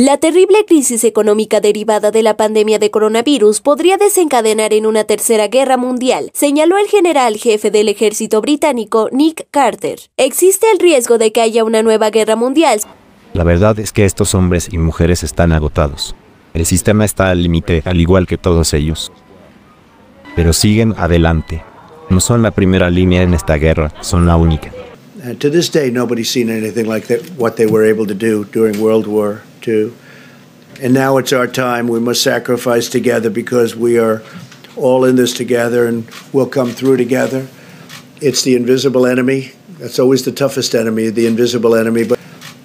La terrible crisis económica derivada de la pandemia de coronavirus podría desencadenar en una tercera guerra mundial, señaló el general jefe del ejército británico Nick Carter. Existe el riesgo de que haya una nueva guerra mundial. La verdad es que estos hombres y mujeres están agotados. El sistema está al límite, al igual que todos ellos. Pero siguen adelante. No son la primera línea en esta guerra, son la única. To this day, nobody's seen anything like that, what they were able to do during World War II. And now it's our time. We must sacrifice together because we are all in this together and we'll come through together. It's the invisible enemy. That's always the toughest enemy, the invisible enemy. But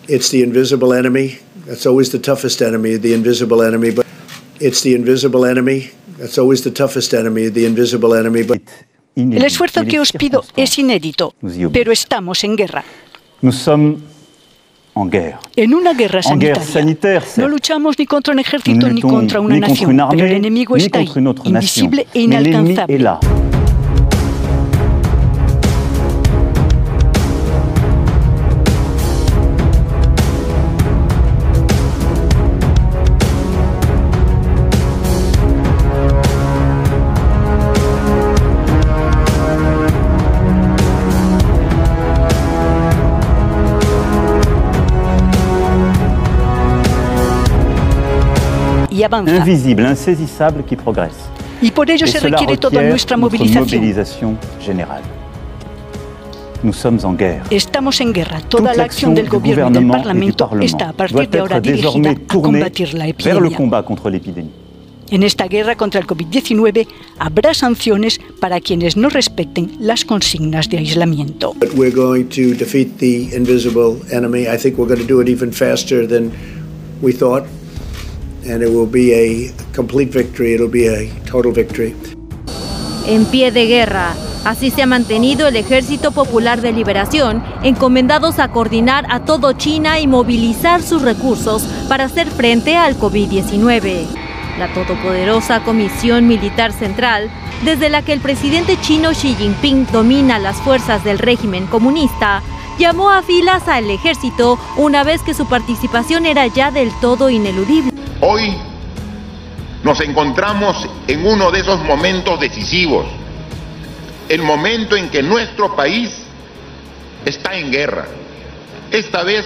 it's the invisible enemy. That's always the toughest enemy, the invisible enemy. But it's the invisible enemy. That's always the toughest enemy, the invisible enemy. But El esfuerzo que os pido es inédito, pero estamos en guerra. Nous sommes en una guerra sanitaria. sanitaire, No luchamos ni contra un ejército ni contra una nación, pero el enemigo está ahí, invisible e inalcanzable. Avanza. Invisible, insaisissable, qui progresse. Y por ello Et se requiere toda nuestra movilización. mobilisation générale. Nous sommes en guerre. Estamos en guerra. Toda Toute la acción del gobierno y del et du Parlamento Parlement está a partir de ahora dirigida a combatir la vers le epidemia. combat contre l'épidémie. En esta guerra contra el COVID-19 habrá sanciones para quienes no respeten las consignas de aislamiento. but we're going to defeat the invisible enemy. I think we're going to do it even faster than we thought. And it will be a complete victory. It'll be a total victory. En pie de guerra. Así se ha mantenido el Ejército Popular de Liberación, encomendados a coordinar a todo China y movilizar sus recursos para hacer frente al COVID-19. La todopoderosa Comisión Militar Central, desde la que el presidente chino Xi Jinping domina las fuerzas del régimen comunista, llamó a filas al ejército una vez que su participación era ya del todo ineludible. Hoy nos encontramos en uno de esos momentos decisivos, el momento en que nuestro país está en guerra, esta vez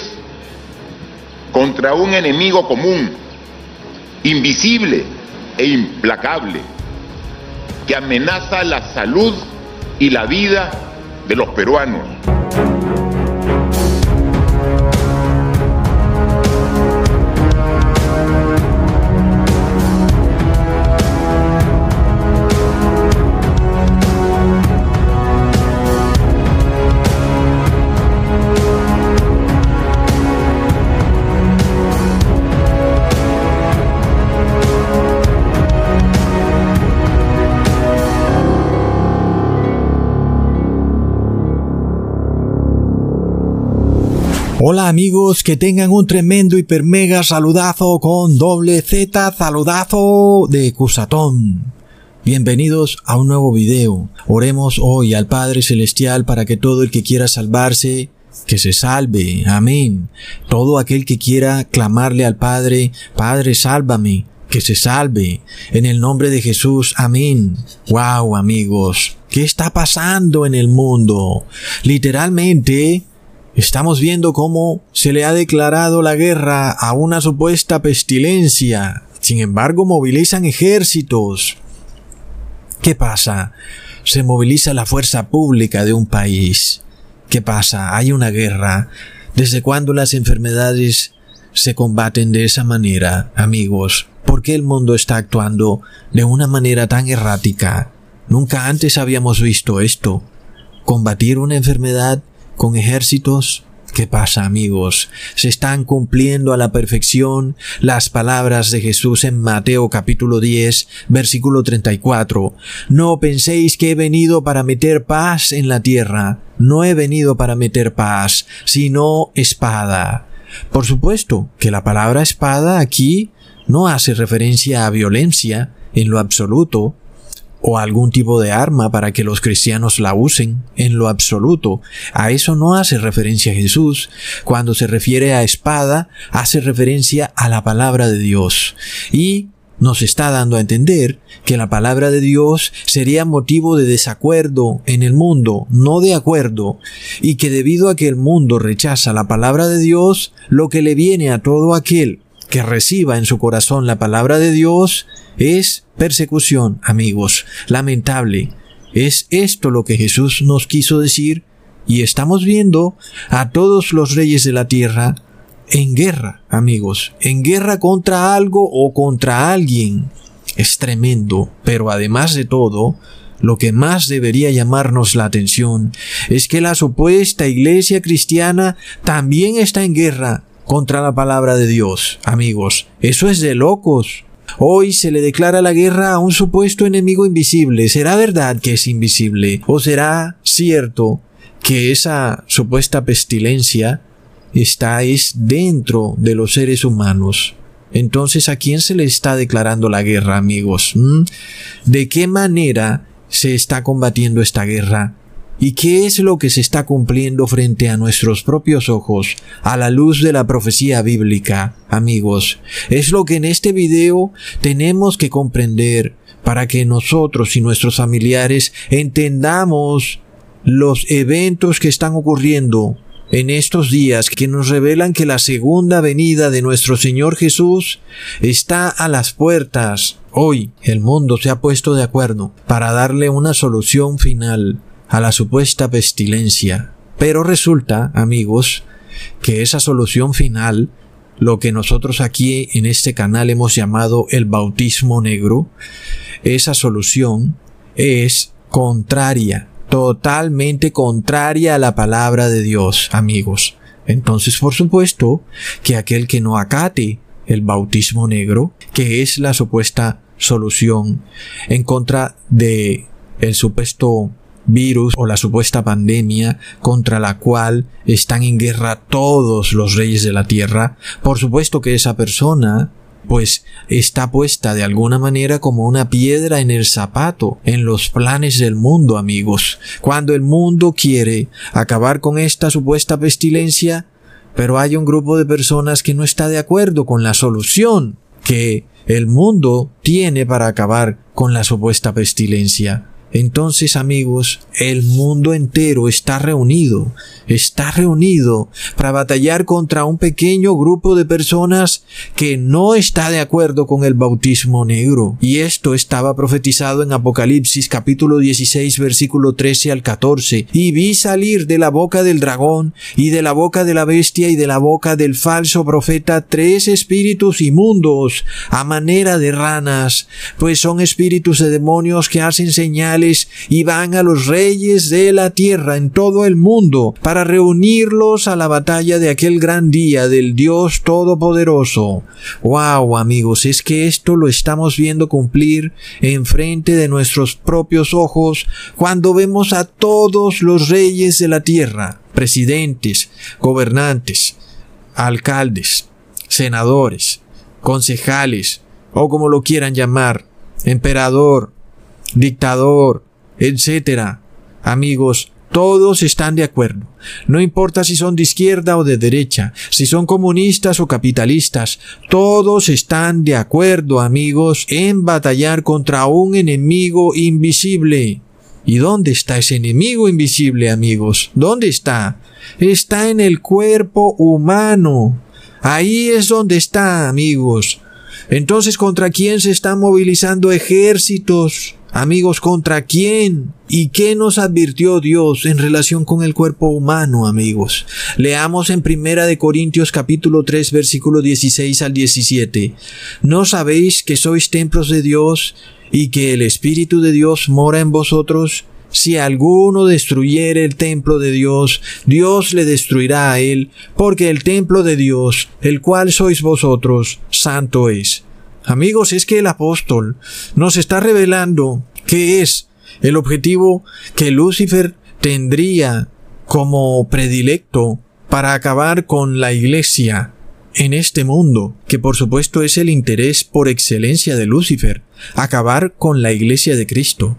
contra un enemigo común, invisible e implacable, que amenaza la salud y la vida de los peruanos. Hola amigos, que tengan un tremendo hiper mega saludazo con doble Z saludazo de Cusatón. Bienvenidos a un nuevo video. Oremos hoy al Padre Celestial para que todo el que quiera salvarse, que se salve. Amén. Todo aquel que quiera clamarle al Padre, Padre, sálvame, que se salve. En el nombre de Jesús. Amén. Wow, amigos. ¿Qué está pasando en el mundo? Literalmente, Estamos viendo cómo se le ha declarado la guerra a una supuesta pestilencia. Sin embargo, movilizan ejércitos. ¿Qué pasa? Se moviliza la fuerza pública de un país. ¿Qué pasa? Hay una guerra. ¿Desde cuándo las enfermedades se combaten de esa manera, amigos? ¿Por qué el mundo está actuando de una manera tan errática? Nunca antes habíamos visto esto. Combatir una enfermedad con ejércitos. ¿Qué pasa, amigos? Se están cumpliendo a la perfección las palabras de Jesús en Mateo capítulo 10, versículo 34. No penséis que he venido para meter paz en la tierra. No he venido para meter paz, sino espada. Por supuesto que la palabra espada aquí no hace referencia a violencia en lo absoluto, o algún tipo de arma para que los cristianos la usen, en lo absoluto. A eso no hace referencia Jesús. Cuando se refiere a espada, hace referencia a la palabra de Dios. Y nos está dando a entender que la palabra de Dios sería motivo de desacuerdo en el mundo, no de acuerdo, y que debido a que el mundo rechaza la palabra de Dios, lo que le viene a todo aquel que reciba en su corazón la palabra de Dios es persecución, amigos. Lamentable. Es esto lo que Jesús nos quiso decir y estamos viendo a todos los reyes de la tierra en guerra, amigos, en guerra contra algo o contra alguien. Es tremendo, pero además de todo, lo que más debería llamarnos la atención es que la supuesta iglesia cristiana también está en guerra contra la palabra de Dios, amigos. Eso es de locos. Hoy se le declara la guerra a un supuesto enemigo invisible. ¿Será verdad que es invisible? ¿O será cierto que esa supuesta pestilencia está es dentro de los seres humanos. Entonces, ¿a quién se le está declarando la guerra, amigos? ¿Mm? ¿De qué manera se está combatiendo esta guerra? ¿Y qué es lo que se está cumpliendo frente a nuestros propios ojos a la luz de la profecía bíblica, amigos? Es lo que en este video tenemos que comprender para que nosotros y nuestros familiares entendamos los eventos que están ocurriendo en estos días que nos revelan que la segunda venida de nuestro Señor Jesús está a las puertas. Hoy el mundo se ha puesto de acuerdo para darle una solución final a la supuesta pestilencia. Pero resulta, amigos, que esa solución final, lo que nosotros aquí en este canal hemos llamado el bautismo negro, esa solución es contraria totalmente contraria a la palabra de Dios, amigos. Entonces, por supuesto, que aquel que no acate el bautismo negro, que es la supuesta solución en contra de el supuesto virus o la supuesta pandemia contra la cual están en guerra todos los reyes de la tierra, por supuesto que esa persona pues está puesta de alguna manera como una piedra en el zapato en los planes del mundo, amigos. Cuando el mundo quiere acabar con esta supuesta pestilencia, pero hay un grupo de personas que no está de acuerdo con la solución que el mundo tiene para acabar con la supuesta pestilencia. Entonces, amigos, el mundo entero está reunido, está reunido para batallar contra un pequeño grupo de personas que no está de acuerdo con el bautismo negro. Y esto estaba profetizado en Apocalipsis capítulo 16 versículo 13 al 14. Y vi salir de la boca del dragón y de la boca de la bestia y de la boca del falso profeta tres espíritus inmundos a manera de ranas, pues son espíritus de demonios que hacen señales y van a los reyes de la tierra en todo el mundo para reunirlos a la batalla de aquel gran día del Dios Todopoderoso. Wow, amigos, es que esto lo estamos viendo cumplir enfrente de nuestros propios ojos cuando vemos a todos los reyes de la tierra, presidentes, gobernantes, alcaldes, senadores, concejales, o como lo quieran llamar, emperador, dictador, etcétera. Amigos, todos están de acuerdo. No importa si son de izquierda o de derecha, si son comunistas o capitalistas, todos están de acuerdo, amigos, en batallar contra un enemigo invisible. ¿Y dónde está ese enemigo invisible, amigos? ¿Dónde está? Está en el cuerpo humano. Ahí es donde está, amigos. Entonces, ¿contra quién se están movilizando ejércitos? Amigos, ¿contra quién? ¿Y qué nos advirtió Dios en relación con el cuerpo humano, amigos? Leamos en Primera de Corintios capítulo 3 versículo 16 al 17. ¿No sabéis que sois templos de Dios y que el Espíritu de Dios mora en vosotros? Si alguno destruyere el templo de Dios, Dios le destruirá a él, porque el templo de Dios, el cual sois vosotros, santo es. Amigos, es que el apóstol nos está revelando qué es el objetivo que Lucifer tendría como predilecto para acabar con la iglesia en este mundo, que por supuesto es el interés por excelencia de Lucifer, acabar con la iglesia de Cristo.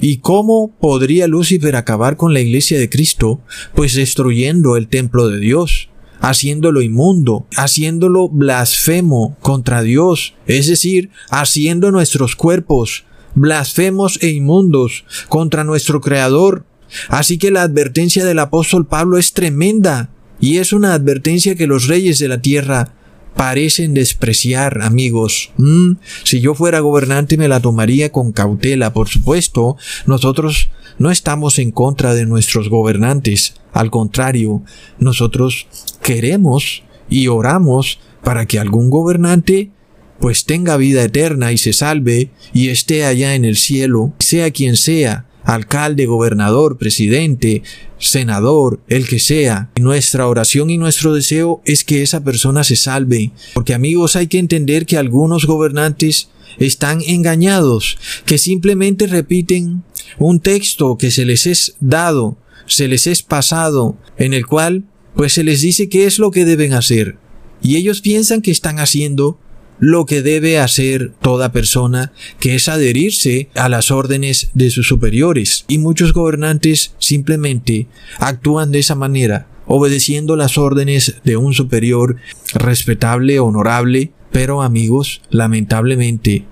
¿Y cómo podría Lucifer acabar con la iglesia de Cristo? Pues destruyendo el templo de Dios, haciéndolo inmundo, haciéndolo blasfemo contra Dios, es decir, haciendo nuestros cuerpos blasfemos e inmundos contra nuestro Creador. Así que la advertencia del apóstol Pablo es tremenda, y es una advertencia que los reyes de la tierra parecen despreciar, amigos. Mm, si yo fuera gobernante me la tomaría con cautela, por supuesto. Nosotros no estamos en contra de nuestros gobernantes. Al contrario, nosotros queremos y oramos para que algún gobernante pues tenga vida eterna y se salve y esté allá en el cielo, sea quien sea, alcalde, gobernador, presidente, senador, el que sea. nuestra oración y nuestro deseo es que esa persona se salve. Porque amigos hay que entender que algunos gobernantes están engañados, que simplemente repiten un texto que se les es dado, se les es pasado, en el cual pues se les dice qué es lo que deben hacer. Y ellos piensan que están haciendo lo que debe hacer toda persona, que es adherirse a las órdenes de sus superiores. Y muchos gobernantes simplemente actúan de esa manera, obedeciendo las órdenes de un superior respetable, honorable, pero amigos, lamentablemente,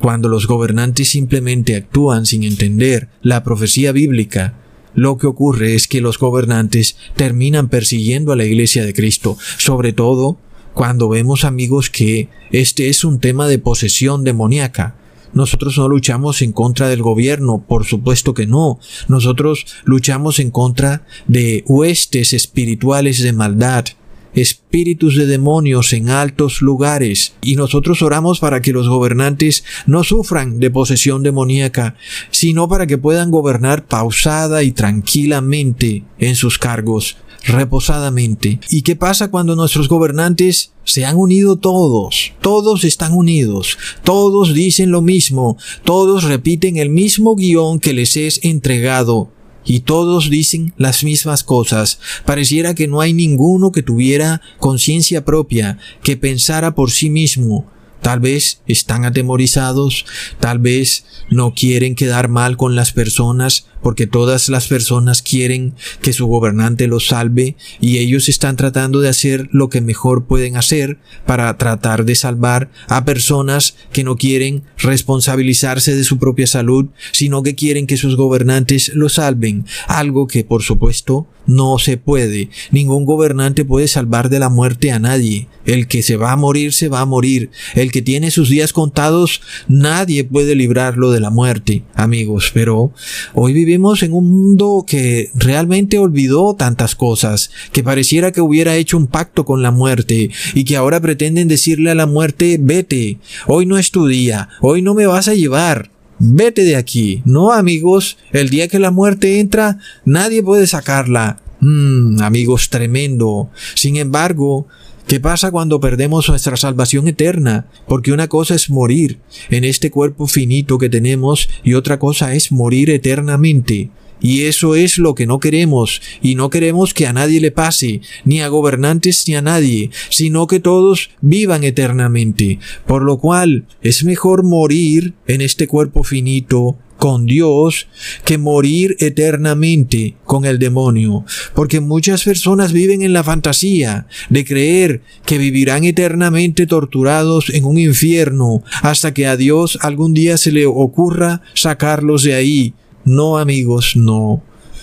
cuando los gobernantes simplemente actúan sin entender la profecía bíblica, lo que ocurre es que los gobernantes terminan persiguiendo a la iglesia de Cristo, sobre todo cuando vemos amigos que este es un tema de posesión demoníaca. Nosotros no luchamos en contra del gobierno, por supuesto que no. Nosotros luchamos en contra de huestes espirituales de maldad, espíritus de demonios en altos lugares, y nosotros oramos para que los gobernantes no sufran de posesión demoníaca, sino para que puedan gobernar pausada y tranquilamente en sus cargos, reposadamente. ¿Y qué pasa cuando nuestros gobernantes se han unido todos? Todos están unidos, todos dicen lo mismo, todos repiten el mismo guion que les es entregado. Y todos dicen las mismas cosas. Pareciera que no hay ninguno que tuviera conciencia propia, que pensara por sí mismo, Tal vez están atemorizados, tal vez no quieren quedar mal con las personas porque todas las personas quieren que su gobernante los salve y ellos están tratando de hacer lo que mejor pueden hacer para tratar de salvar a personas que no quieren responsabilizarse de su propia salud, sino que quieren que sus gobernantes los salven, algo que por supuesto no se puede. Ningún gobernante puede salvar de la muerte a nadie. El que se va a morir se va a morir. El que tiene sus días contados, nadie puede librarlo de la muerte, amigos. Pero hoy vivimos en un mundo que realmente olvidó tantas cosas, que pareciera que hubiera hecho un pacto con la muerte y que ahora pretenden decirle a la muerte, vete, hoy no es tu día, hoy no me vas a llevar. Vete de aquí. No, amigos, el día que la muerte entra, nadie puede sacarla. Mmm, amigos, tremendo. Sin embargo, ¿Qué pasa cuando perdemos nuestra salvación eterna? Porque una cosa es morir en este cuerpo finito que tenemos y otra cosa es morir eternamente. Y eso es lo que no queremos, y no queremos que a nadie le pase, ni a gobernantes ni a nadie, sino que todos vivan eternamente. Por lo cual es mejor morir en este cuerpo finito con Dios que morir eternamente con el demonio. Porque muchas personas viven en la fantasía de creer que vivirán eternamente torturados en un infierno hasta que a Dios algún día se le ocurra sacarlos de ahí no amigos, no.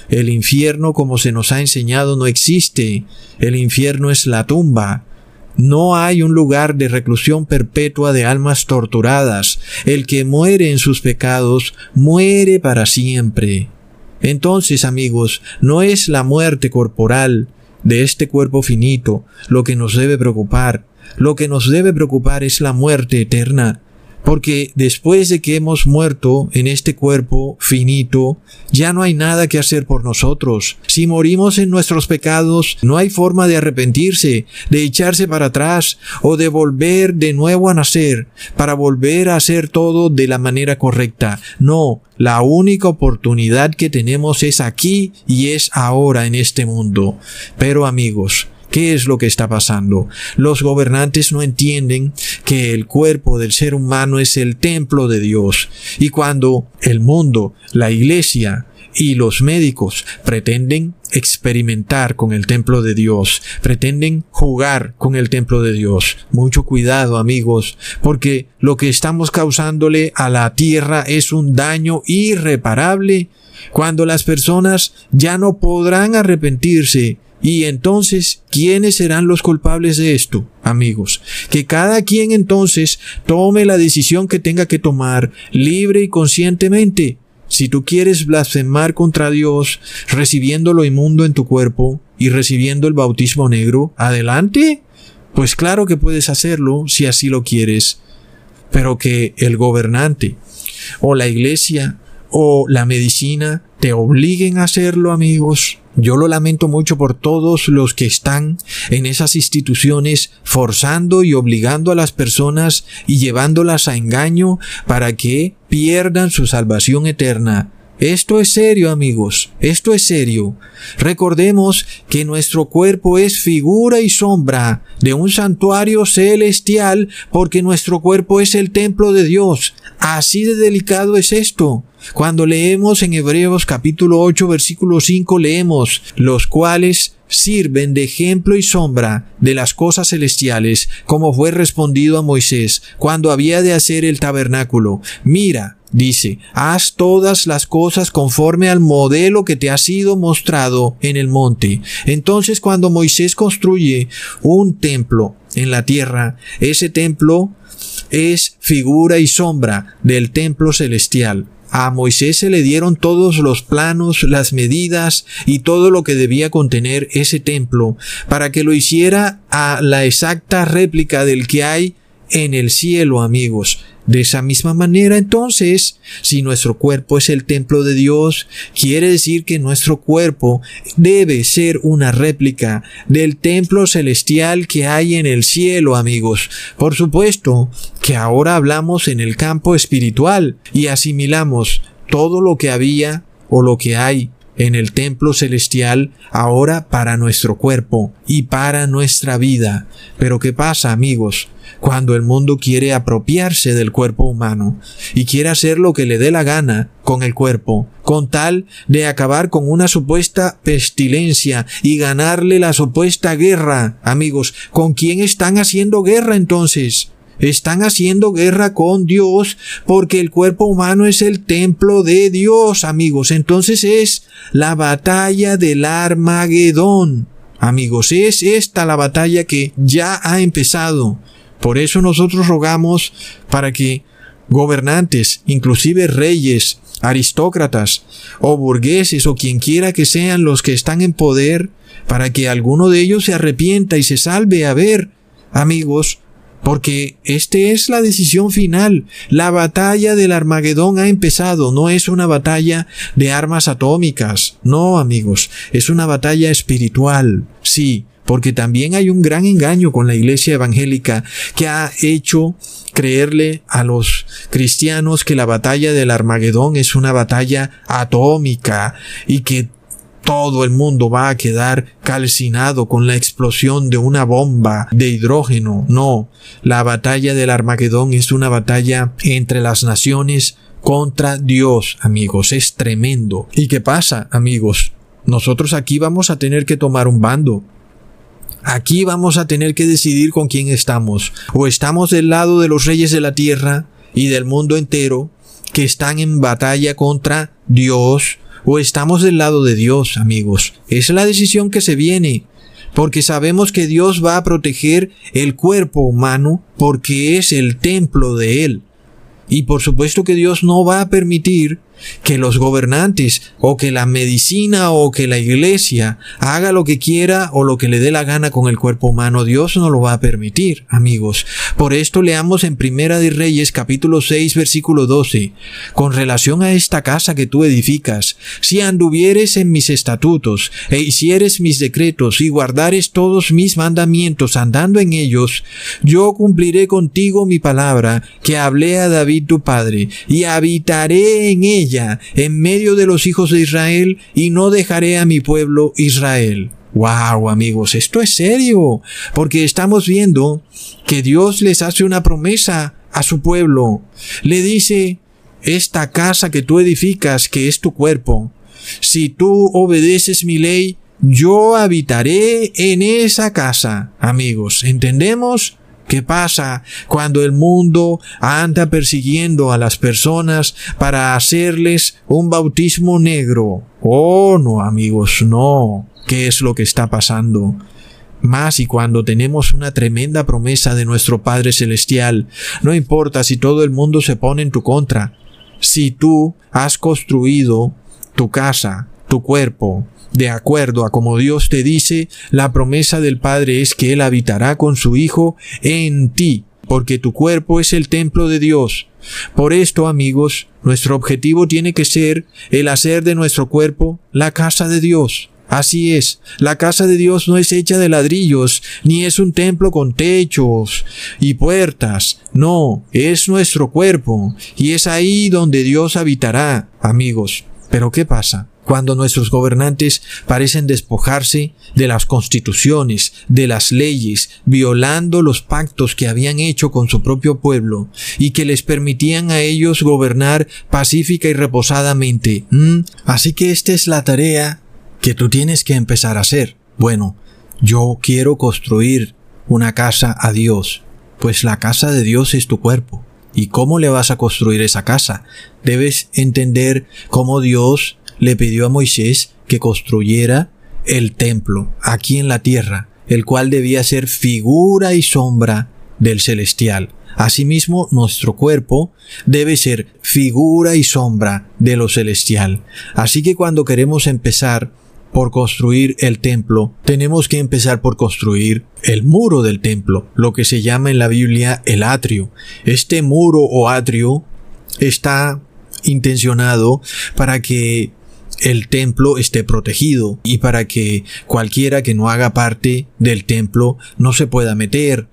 El infierno como se nos ha enseñado no existe. El infierno es la tumba. No hay un lugar de reclusión perpetua de almas torturadas. El que muere en sus pecados muere para siempre. Entonces, amigos, no es la muerte corporal de este cuerpo finito lo que nos debe preocupar. Lo que nos debe preocupar es la muerte eterna, porque después de que hemos muerto en este cuerpo finito, ya no hay nada que hacer por nosotros. Si morimos en nuestros pecados, no hay forma de arrepentirse, de echarse para atrás o de volver de nuevo a nacer para volver a hacer todo de la manera correcta. No, la única oportunidad que tenemos es aquí y es ahora en este mundo. Pero amigos, ¿Qué es lo que está pasando? Los gobernantes no entienden que el cuerpo del ser humano es el templo de Dios. Y cuando el mundo, la iglesia, y los médicos pretenden experimentar con el templo de Dios, pretenden jugar con el templo de Dios. Mucho cuidado amigos, porque lo que estamos causándole a la tierra es un daño irreparable cuando las personas ya no podrán arrepentirse y entonces, ¿quiénes serán los culpables de esto, amigos? Que cada quien entonces tome la decisión que tenga que tomar libre y conscientemente. Si tú quieres blasfemar contra Dios, recibiendo lo inmundo en tu cuerpo y recibiendo el bautismo negro, adelante. Pues claro que puedes hacerlo si así lo quieres. Pero que el gobernante o la iglesia o la medicina te obliguen a hacerlo, amigos. Yo lo lamento mucho por todos los que están en esas instituciones forzando y obligando a las personas y llevándolas a engaño para que pierdan su salvación eterna. Esto es serio, amigos, esto es serio. Recordemos que nuestro cuerpo es figura y sombra de un santuario celestial porque nuestro cuerpo es el templo de Dios. Así de delicado es esto. Cuando leemos en Hebreos capítulo 8 versículo 5 leemos, los cuales sirven de ejemplo y sombra de las cosas celestiales, como fue respondido a Moisés cuando había de hacer el tabernáculo. Mira, dice, haz todas las cosas conforme al modelo que te ha sido mostrado en el monte. Entonces cuando Moisés construye un templo en la tierra, ese templo es figura y sombra del templo celestial. A Moisés se le dieron todos los planos, las medidas y todo lo que debía contener ese templo para que lo hiciera a la exacta réplica del que hay en el cielo, amigos. De esa misma manera, entonces, si nuestro cuerpo es el templo de Dios, quiere decir que nuestro cuerpo debe ser una réplica del templo celestial que hay en el cielo, amigos. Por supuesto que ahora hablamos en el campo espiritual y asimilamos todo lo que había o lo que hay en el templo celestial ahora para nuestro cuerpo y para nuestra vida. Pero ¿qué pasa, amigos? Cuando el mundo quiere apropiarse del cuerpo humano y quiere hacer lo que le dé la gana con el cuerpo, con tal de acabar con una supuesta pestilencia y ganarle la supuesta guerra. Amigos, ¿con quién están haciendo guerra entonces? Están haciendo guerra con Dios porque el cuerpo humano es el templo de Dios, amigos. Entonces es la batalla del Armagedón. Amigos, es esta la batalla que ya ha empezado. Por eso nosotros rogamos para que gobernantes, inclusive reyes, aristócratas o burgueses o quien quiera que sean los que están en poder, para que alguno de ellos se arrepienta y se salve. A ver, amigos, porque este es la decisión final. La batalla del Armagedón ha empezado. No es una batalla de armas atómicas. No, amigos. Es una batalla espiritual. Sí, porque también hay un gran engaño con la iglesia evangélica que ha hecho creerle a los cristianos que la batalla del Armagedón es una batalla atómica y que todo el mundo va a quedar calcinado con la explosión de una bomba de hidrógeno. No, la batalla del Armagedón es una batalla entre las naciones contra Dios, amigos. Es tremendo. ¿Y qué pasa, amigos? Nosotros aquí vamos a tener que tomar un bando. Aquí vamos a tener que decidir con quién estamos. O estamos del lado de los reyes de la tierra y del mundo entero que están en batalla contra Dios o estamos del lado de Dios, amigos. Es la decisión que se viene, porque sabemos que Dios va a proteger el cuerpo humano porque es el templo de Él. Y por supuesto que Dios no va a permitir que los gobernantes o que la medicina o que la iglesia haga lo que quiera o lo que le dé la gana con el cuerpo humano, Dios no lo va a permitir, amigos. Por esto leamos en Primera de Reyes capítulo 6 versículo 12, con relación a esta casa que tú edificas, si anduvieres en mis estatutos e hicieres mis decretos y guardares todos mis mandamientos andando en ellos, yo cumpliré contigo mi palabra que hablé a David tu padre y habitaré en ella en medio de los hijos de Israel, y no dejaré a mi pueblo Israel. Wow, amigos, esto es serio, porque estamos viendo que Dios les hace una promesa a su pueblo. Le dice, esta casa que tú edificas, que es tu cuerpo, si tú obedeces mi ley, yo habitaré en esa casa. Amigos, ¿entendemos? ¿Qué pasa cuando el mundo anda persiguiendo a las personas para hacerles un bautismo negro? Oh, no, amigos, no. ¿Qué es lo que está pasando? Más y cuando tenemos una tremenda promesa de nuestro Padre Celestial, no importa si todo el mundo se pone en tu contra, si tú has construido tu casa, tu cuerpo, de acuerdo a como Dios te dice, la promesa del Padre es que Él habitará con su Hijo en ti, porque tu cuerpo es el templo de Dios. Por esto, amigos, nuestro objetivo tiene que ser el hacer de nuestro cuerpo la casa de Dios. Así es, la casa de Dios no es hecha de ladrillos, ni es un templo con techos y puertas, no, es nuestro cuerpo, y es ahí donde Dios habitará, amigos. Pero ¿qué pasa? Cuando nuestros gobernantes parecen despojarse de las constituciones, de las leyes, violando los pactos que habían hecho con su propio pueblo y que les permitían a ellos gobernar pacífica y reposadamente. Así que esta es la tarea que tú tienes que empezar a hacer. Bueno, yo quiero construir una casa a Dios, pues la casa de Dios es tu cuerpo. ¿Y cómo le vas a construir esa casa? Debes entender cómo Dios le pidió a Moisés que construyera el templo aquí en la tierra, el cual debía ser figura y sombra del celestial. Asimismo, nuestro cuerpo debe ser figura y sombra de lo celestial. Así que cuando queremos empezar por construir el templo, tenemos que empezar por construir el muro del templo, lo que se llama en la Biblia el atrio. Este muro o atrio está intencionado para que el templo esté protegido y para que cualquiera que no haga parte del templo no se pueda meter,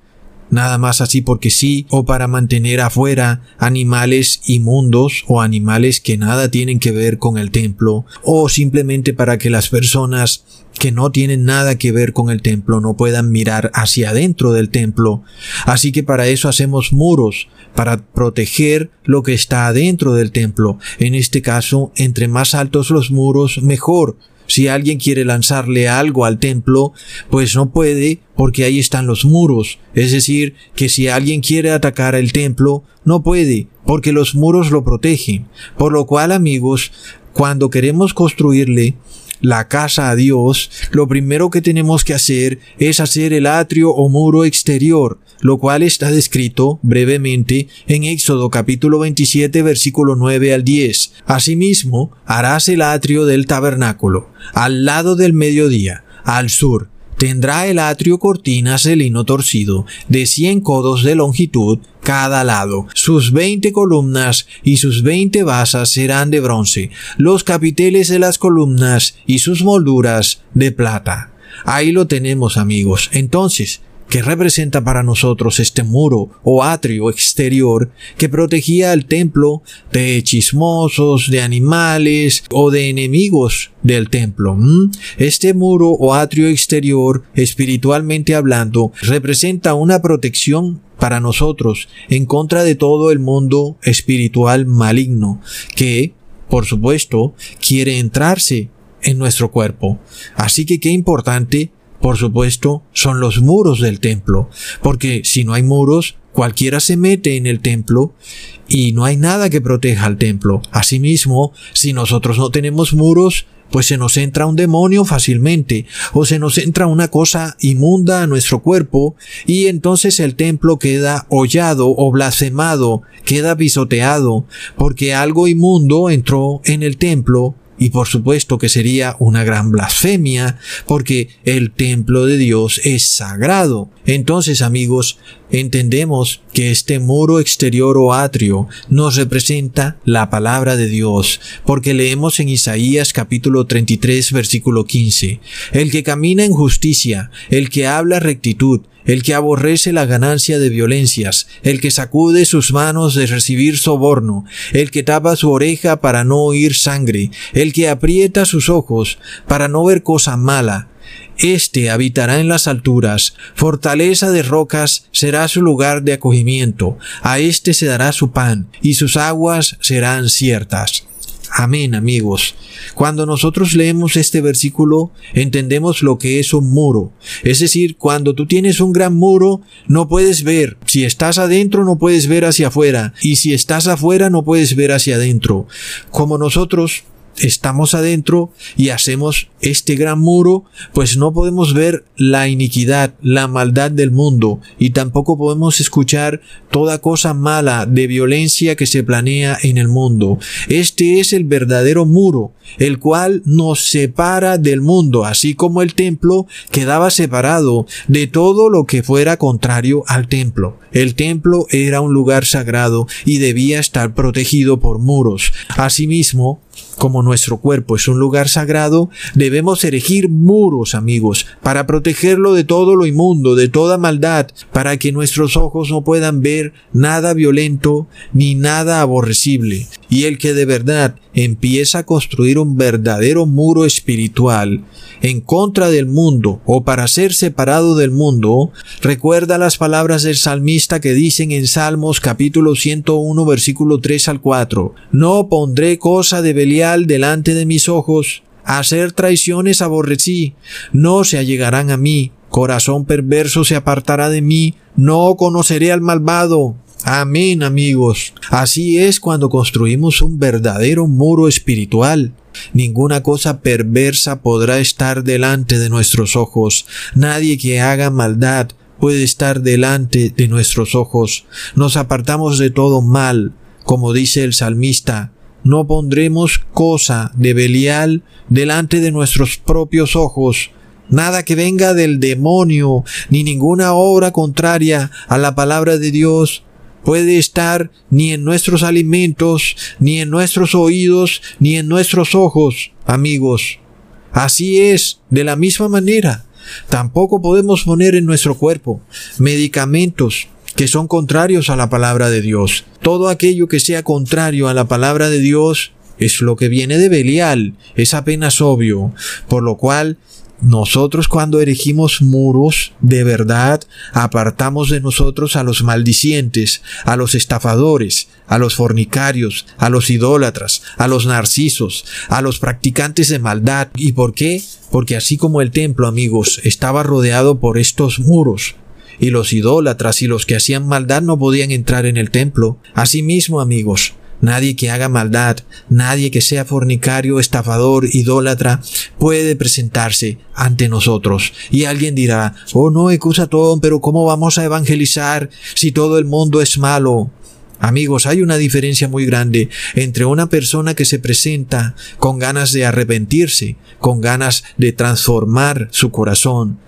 nada más así porque sí, o para mantener afuera animales inmundos o animales que nada tienen que ver con el templo, o simplemente para que las personas que no tienen nada que ver con el templo no puedan mirar hacia adentro del templo. Así que para eso hacemos muros, para proteger lo que está adentro del templo. En este caso, entre más altos los muros, mejor. Si alguien quiere lanzarle algo al templo, pues no puede porque ahí están los muros. Es decir, que si alguien quiere atacar el templo, no puede porque los muros lo protegen. Por lo cual, amigos, cuando queremos construirle la casa a Dios, lo primero que tenemos que hacer es hacer el atrio o muro exterior, lo cual está descrito brevemente en Éxodo capítulo 27 versículo 9 al 10. Asimismo, harás el atrio del tabernáculo, al lado del mediodía, al sur, Tendrá el atrio cortinas de lino torcido, de cien codos de longitud cada lado. Sus veinte columnas y sus veinte basas serán de bronce, los capiteles de las columnas y sus molduras de plata. Ahí lo tenemos amigos. Entonces, que representa para nosotros este muro o atrio exterior que protegía al templo de chismosos, de animales o de enemigos del templo. Este muro o atrio exterior, espiritualmente hablando, representa una protección para nosotros en contra de todo el mundo espiritual maligno que, por supuesto, quiere entrarse en nuestro cuerpo. Así que qué importante por supuesto, son los muros del templo, porque si no hay muros, cualquiera se mete en el templo y no hay nada que proteja al templo. Asimismo, si nosotros no tenemos muros, pues se nos entra un demonio fácilmente, o se nos entra una cosa inmunda a nuestro cuerpo, y entonces el templo queda hollado o blasfemado, queda pisoteado, porque algo inmundo entró en el templo y por supuesto que sería una gran blasfemia, porque el templo de Dios es sagrado. Entonces, amigos, entendemos que este muro exterior o atrio nos representa la palabra de Dios, porque leemos en Isaías capítulo 33 versículo 15, el que camina en justicia, el que habla rectitud, el que aborrece la ganancia de violencias, el que sacude sus manos de recibir soborno, el que tapa su oreja para no oír sangre, el que aprieta sus ojos para no ver cosa mala, Este habitará en las alturas, fortaleza de rocas será su lugar de acogimiento, a éste se dará su pan, y sus aguas serán ciertas. Amén, amigos. Cuando nosotros leemos este versículo, entendemos lo que es un muro. Es decir, cuando tú tienes un gran muro, no puedes ver. Si estás adentro, no puedes ver hacia afuera. Y si estás afuera, no puedes ver hacia adentro. Como nosotros estamos adentro y hacemos este gran muro, pues no podemos ver la iniquidad, la maldad del mundo y tampoco podemos escuchar toda cosa mala de violencia que se planea en el mundo. Este es el verdadero muro, el cual nos separa del mundo, así como el templo quedaba separado de todo lo que fuera contrario al templo. El templo era un lugar sagrado y debía estar protegido por muros. Asimismo, como nuestro cuerpo es un lugar sagrado, debemos erigir muros, amigos, para protegerlo de todo lo inmundo, de toda maldad, para que nuestros ojos no puedan ver nada violento ni nada aborrecible. Y el que de verdad empieza a construir un verdadero muro espiritual en contra del mundo o para ser separado del mundo, recuerda las palabras del salmista que dicen en Salmos capítulo 101 versículo 3 al 4, No pondré cosa de Belial delante de mis ojos, hacer traiciones aborrecí, no se allegarán a mí, corazón perverso se apartará de mí, no conoceré al malvado, Amén amigos. Así es cuando construimos un verdadero muro espiritual. Ninguna cosa perversa podrá estar delante de nuestros ojos. Nadie que haga maldad puede estar delante de nuestros ojos. Nos apartamos de todo mal, como dice el salmista. No pondremos cosa de Belial delante de nuestros propios ojos. Nada que venga del demonio, ni ninguna obra contraria a la palabra de Dios puede estar ni en nuestros alimentos, ni en nuestros oídos, ni en nuestros ojos, amigos. Así es, de la misma manera. Tampoco podemos poner en nuestro cuerpo medicamentos que son contrarios a la palabra de Dios. Todo aquello que sea contrario a la palabra de Dios es lo que viene de Belial, es apenas obvio, por lo cual nosotros cuando erigimos muros, de verdad, apartamos de nosotros a los maldicientes, a los estafadores, a los fornicarios, a los idólatras, a los narcisos, a los practicantes de maldad. ¿Y por qué? Porque así como el templo, amigos, estaba rodeado por estos muros, y los idólatras y los que hacían maldad no podían entrar en el templo. Asimismo, amigos, Nadie que haga maldad, nadie que sea fornicario, estafador, idólatra, puede presentarse ante nosotros. Y alguien dirá, oh no, Ecusatón, pero ¿cómo vamos a evangelizar si todo el mundo es malo? Amigos, hay una diferencia muy grande entre una persona que se presenta con ganas de arrepentirse, con ganas de transformar su corazón,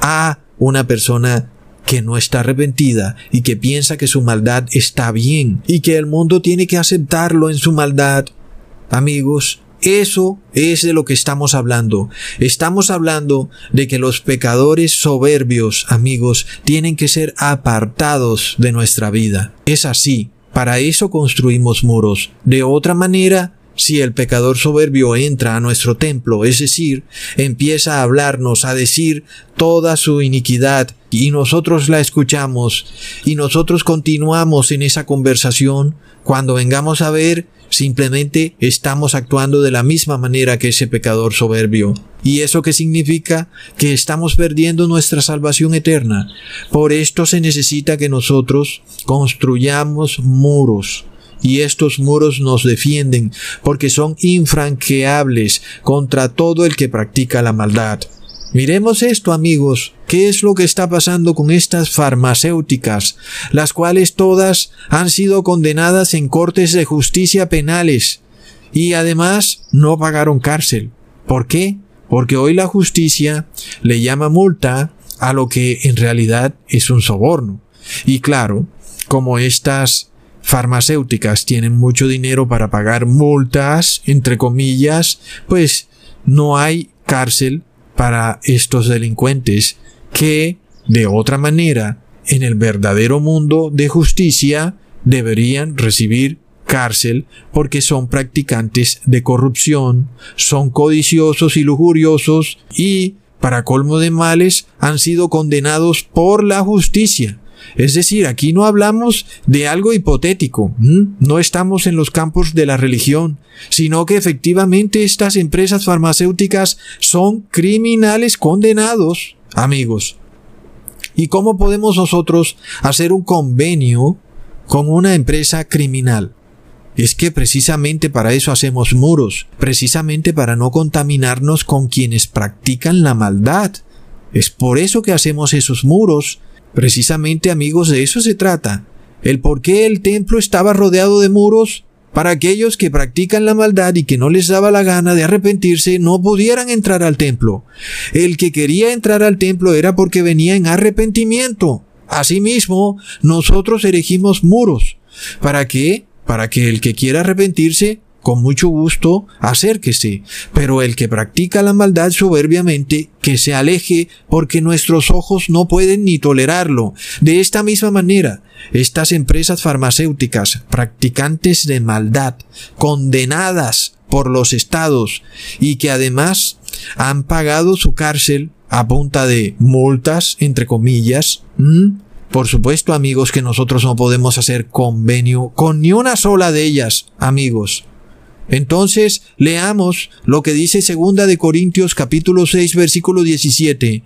a una persona que no está arrepentida y que piensa que su maldad está bien y que el mundo tiene que aceptarlo en su maldad. Amigos, eso es de lo que estamos hablando. Estamos hablando de que los pecadores soberbios, amigos, tienen que ser apartados de nuestra vida. Es así. Para eso construimos muros. De otra manera, si el pecador soberbio entra a nuestro templo, es decir, empieza a hablarnos, a decir toda su iniquidad, y nosotros la escuchamos, y nosotros continuamos en esa conversación, cuando vengamos a ver, simplemente estamos actuando de la misma manera que ese pecador soberbio. ¿Y eso qué significa? Que estamos perdiendo nuestra salvación eterna. Por esto se necesita que nosotros construyamos muros y estos muros nos defienden porque son infranqueables contra todo el que practica la maldad. Miremos esto amigos, ¿qué es lo que está pasando con estas farmacéuticas, las cuales todas han sido condenadas en cortes de justicia penales y además no pagaron cárcel? ¿Por qué? Porque hoy la justicia le llama multa a lo que en realidad es un soborno. Y claro, como estas farmacéuticas tienen mucho dinero para pagar multas, entre comillas, pues no hay cárcel para estos delincuentes que, de otra manera, en el verdadero mundo de justicia, deberían recibir cárcel porque son practicantes de corrupción, son codiciosos y lujuriosos y para colmo de males, han sido condenados por la justicia. Es decir, aquí no hablamos de algo hipotético, no estamos en los campos de la religión, sino que efectivamente estas empresas farmacéuticas son criminales condenados, amigos. ¿Y cómo podemos nosotros hacer un convenio con una empresa criminal? Es que precisamente para eso hacemos muros, precisamente para no contaminarnos con quienes practican la maldad. Es por eso que hacemos esos muros. Precisamente amigos, de eso se trata. El por qué el templo estaba rodeado de muros para aquellos que practican la maldad y que no les daba la gana de arrepentirse no pudieran entrar al templo. El que quería entrar al templo era porque venía en arrepentimiento. Asimismo, nosotros erigimos muros. ¿Para qué? para que el que quiera arrepentirse, con mucho gusto, acérquese, pero el que practica la maldad soberbiamente, que se aleje, porque nuestros ojos no pueden ni tolerarlo. De esta misma manera, estas empresas farmacéuticas, practicantes de maldad, condenadas por los estados, y que además han pagado su cárcel a punta de multas, entre comillas, por supuesto, amigos, que nosotros no podemos hacer convenio con ni una sola de ellas, amigos. Entonces, leamos lo que dice segunda de Corintios capítulo 6 versículo 17.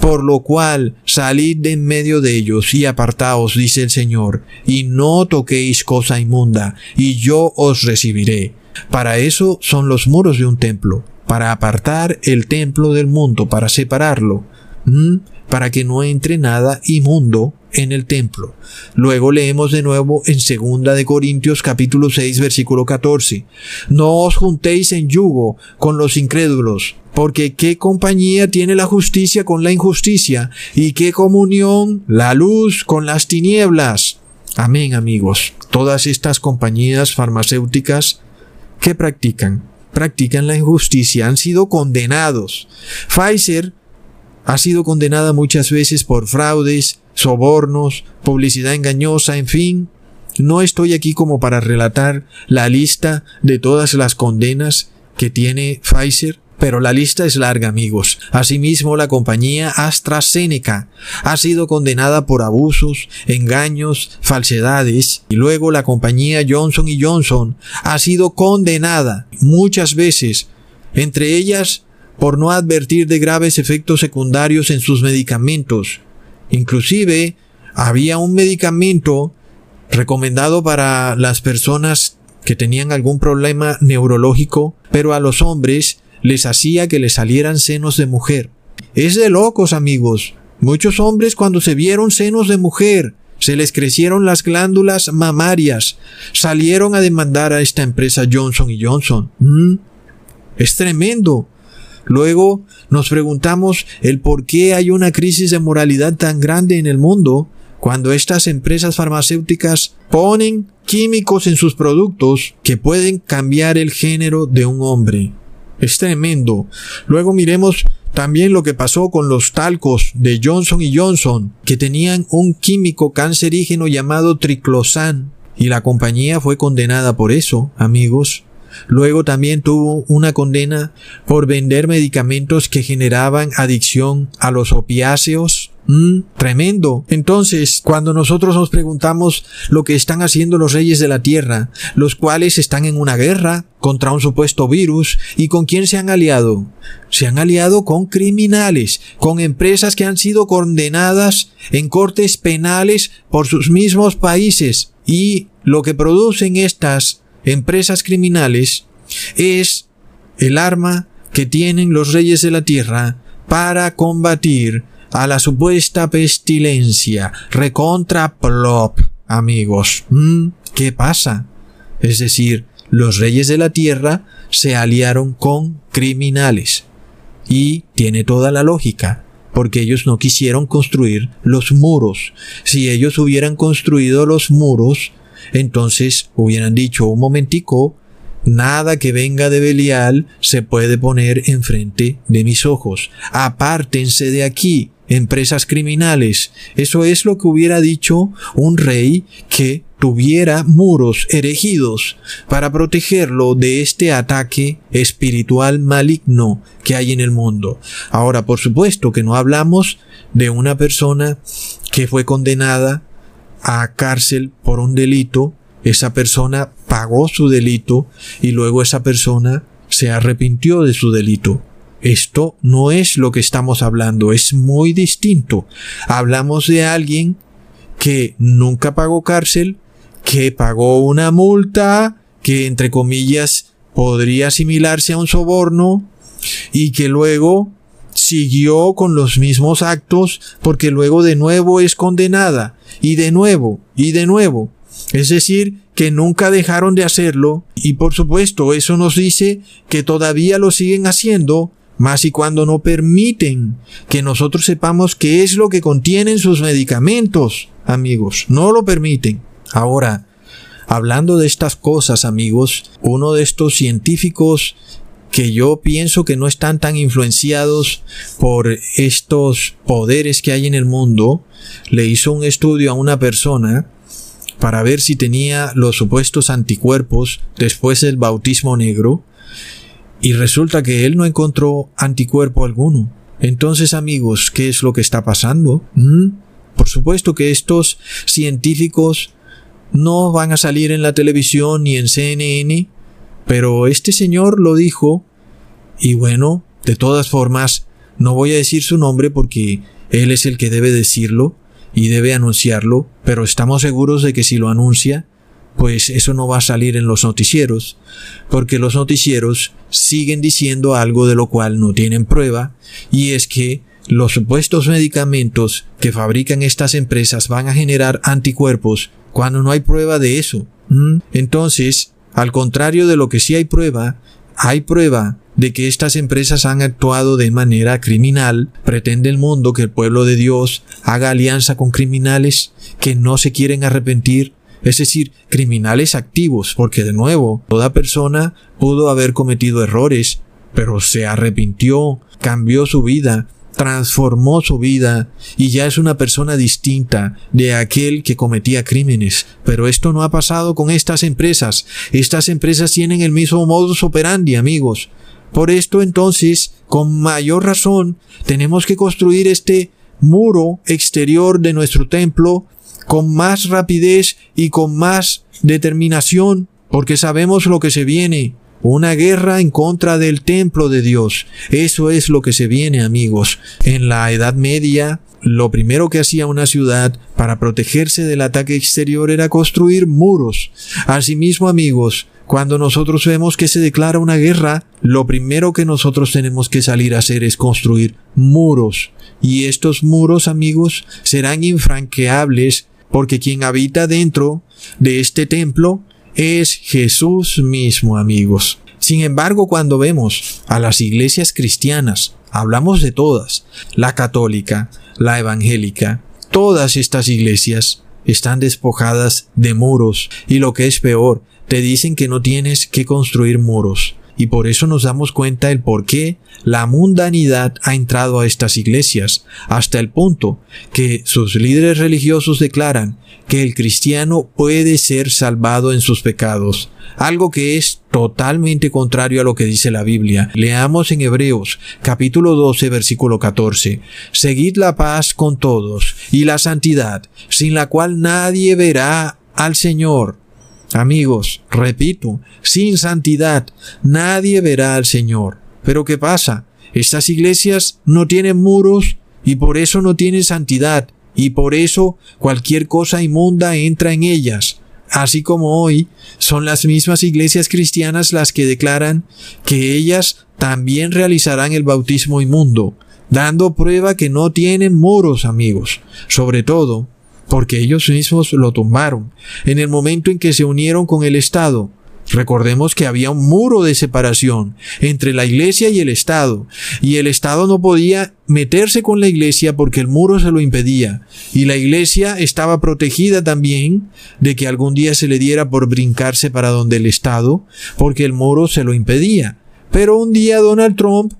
Por lo cual, salid de en medio de ellos y apartaos, dice el Señor, y no toquéis cosa inmunda, y yo os recibiré. Para eso son los muros de un templo, para apartar el templo del mundo, para separarlo. ¿Mm? Para que no entre nada inmundo en el templo. Luego leemos de nuevo en segunda de Corintios capítulo 6 versículo 14. No os juntéis en yugo con los incrédulos, porque qué compañía tiene la justicia con la injusticia y qué comunión la luz con las tinieblas. Amén amigos. Todas estas compañías farmacéuticas que practican, practican la injusticia, han sido condenados. Pfizer ha sido condenada muchas veces por fraudes, sobornos, publicidad engañosa, en fin. No estoy aquí como para relatar la lista de todas las condenas que tiene Pfizer, pero la lista es larga, amigos. Asimismo, la compañía AstraZeneca ha sido condenada por abusos, engaños, falsedades, y luego la compañía Johnson Johnson ha sido condenada muchas veces, entre ellas por no advertir de graves efectos secundarios en sus medicamentos. Inclusive, había un medicamento recomendado para las personas que tenían algún problema neurológico, pero a los hombres les hacía que les salieran senos de mujer. Es de locos, amigos. Muchos hombres cuando se vieron senos de mujer, se les crecieron las glándulas mamarias, salieron a demandar a esta empresa Johnson Johnson. ¿Mm? Es tremendo. Luego nos preguntamos el por qué hay una crisis de moralidad tan grande en el mundo cuando estas empresas farmacéuticas ponen químicos en sus productos que pueden cambiar el género de un hombre. Es tremendo. Luego miremos también lo que pasó con los talcos de Johnson y Johnson, que tenían un químico cancerígeno llamado triclosan, y la compañía fue condenada por eso, amigos. Luego también tuvo una condena por vender medicamentos que generaban adicción a los opiáceos. Mm, tremendo. Entonces, cuando nosotros nos preguntamos lo que están haciendo los reyes de la tierra, los cuales están en una guerra contra un supuesto virus, ¿y con quién se han aliado? Se han aliado con criminales, con empresas que han sido condenadas en cortes penales por sus mismos países. Y lo que producen estas empresas criminales es el arma que tienen los reyes de la tierra para combatir a la supuesta pestilencia. Recontra plop, amigos. ¿Mm? ¿Qué pasa? Es decir, los reyes de la tierra se aliaron con criminales. Y tiene toda la lógica, porque ellos no quisieron construir los muros. Si ellos hubieran construido los muros, entonces hubieran dicho un momentico, nada que venga de Belial se puede poner enfrente de mis ojos. Apártense de aquí. empresas criminales. Eso es lo que hubiera dicho un rey que tuviera muros erigidos para protegerlo de este ataque espiritual maligno que hay en el mundo. Ahora, por supuesto que no hablamos de una persona que fue condenada a cárcel por un delito, esa persona pagó su delito y luego esa persona se arrepintió de su delito. Esto no es lo que estamos hablando, es muy distinto. Hablamos de alguien que nunca pagó cárcel, que pagó una multa, que entre comillas podría asimilarse a un soborno, y que luego siguió con los mismos actos porque luego de nuevo es condenada, y de nuevo, y de nuevo. Es decir, que nunca dejaron de hacerlo, y por supuesto eso nos dice que todavía lo siguen haciendo, más y cuando no permiten que nosotros sepamos qué es lo que contienen sus medicamentos, amigos, no lo permiten. Ahora, hablando de estas cosas, amigos, uno de estos científicos que yo pienso que no están tan influenciados por estos poderes que hay en el mundo, le hizo un estudio a una persona para ver si tenía los supuestos anticuerpos después del bautismo negro y resulta que él no encontró anticuerpo alguno. Entonces, amigos, ¿qué es lo que está pasando? ¿Mm? Por supuesto que estos científicos no van a salir en la televisión ni en CNN, pero este señor lo dijo y bueno, de todas formas, no voy a decir su nombre porque él es el que debe decirlo y debe anunciarlo, pero estamos seguros de que si lo anuncia, pues eso no va a salir en los noticieros, porque los noticieros siguen diciendo algo de lo cual no tienen prueba, y es que los supuestos medicamentos que fabrican estas empresas van a generar anticuerpos cuando no hay prueba de eso. ¿Mm? Entonces, al contrario de lo que sí hay prueba, hay prueba de que estas empresas han actuado de manera criminal, pretende el mundo que el pueblo de Dios haga alianza con criminales que no se quieren arrepentir es decir, criminales activos, porque de nuevo, toda persona pudo haber cometido errores, pero se arrepintió, cambió su vida, transformó su vida y ya es una persona distinta de aquel que cometía crímenes. Pero esto no ha pasado con estas empresas. Estas empresas tienen el mismo modus operandi, amigos. Por esto entonces, con mayor razón, tenemos que construir este muro exterior de nuestro templo con más rapidez y con más determinación, porque sabemos lo que se viene. Una guerra en contra del templo de Dios. Eso es lo que se viene, amigos. En la Edad Media, lo primero que hacía una ciudad para protegerse del ataque exterior era construir muros. Asimismo, amigos, cuando nosotros vemos que se declara una guerra, lo primero que nosotros tenemos que salir a hacer es construir muros. Y estos muros, amigos, serán infranqueables porque quien habita dentro de este templo es Jesús mismo, amigos. Sin embargo, cuando vemos a las iglesias cristianas, hablamos de todas, la católica, la evangélica, todas estas iglesias están despojadas de muros y lo que es peor, te dicen que no tienes que construir muros y por eso nos damos cuenta el por qué la mundanidad ha entrado a estas iglesias, hasta el punto que sus líderes religiosos declaran que el cristiano puede ser salvado en sus pecados, algo que es totalmente contrario a lo que dice la Biblia. Leamos en Hebreos capítulo 12 versículo 14. Seguid la paz con todos y la santidad, sin la cual nadie verá al Señor. Amigos, repito, sin santidad nadie verá al Señor. Pero ¿qué pasa? Estas iglesias no tienen muros y por eso no tienen santidad y por eso cualquier cosa inmunda entra en ellas. Así como hoy son las mismas iglesias cristianas las que declaran que ellas también realizarán el bautismo inmundo, dando prueba que no tienen muros, amigos. Sobre todo, porque ellos mismos lo tumbaron. En el momento en que se unieron con el Estado, Recordemos que había un muro de separación entre la iglesia y el Estado, y el Estado no podía meterse con la iglesia porque el muro se lo impedía, y la iglesia estaba protegida también de que algún día se le diera por brincarse para donde el Estado, porque el muro se lo impedía. Pero un día Donald Trump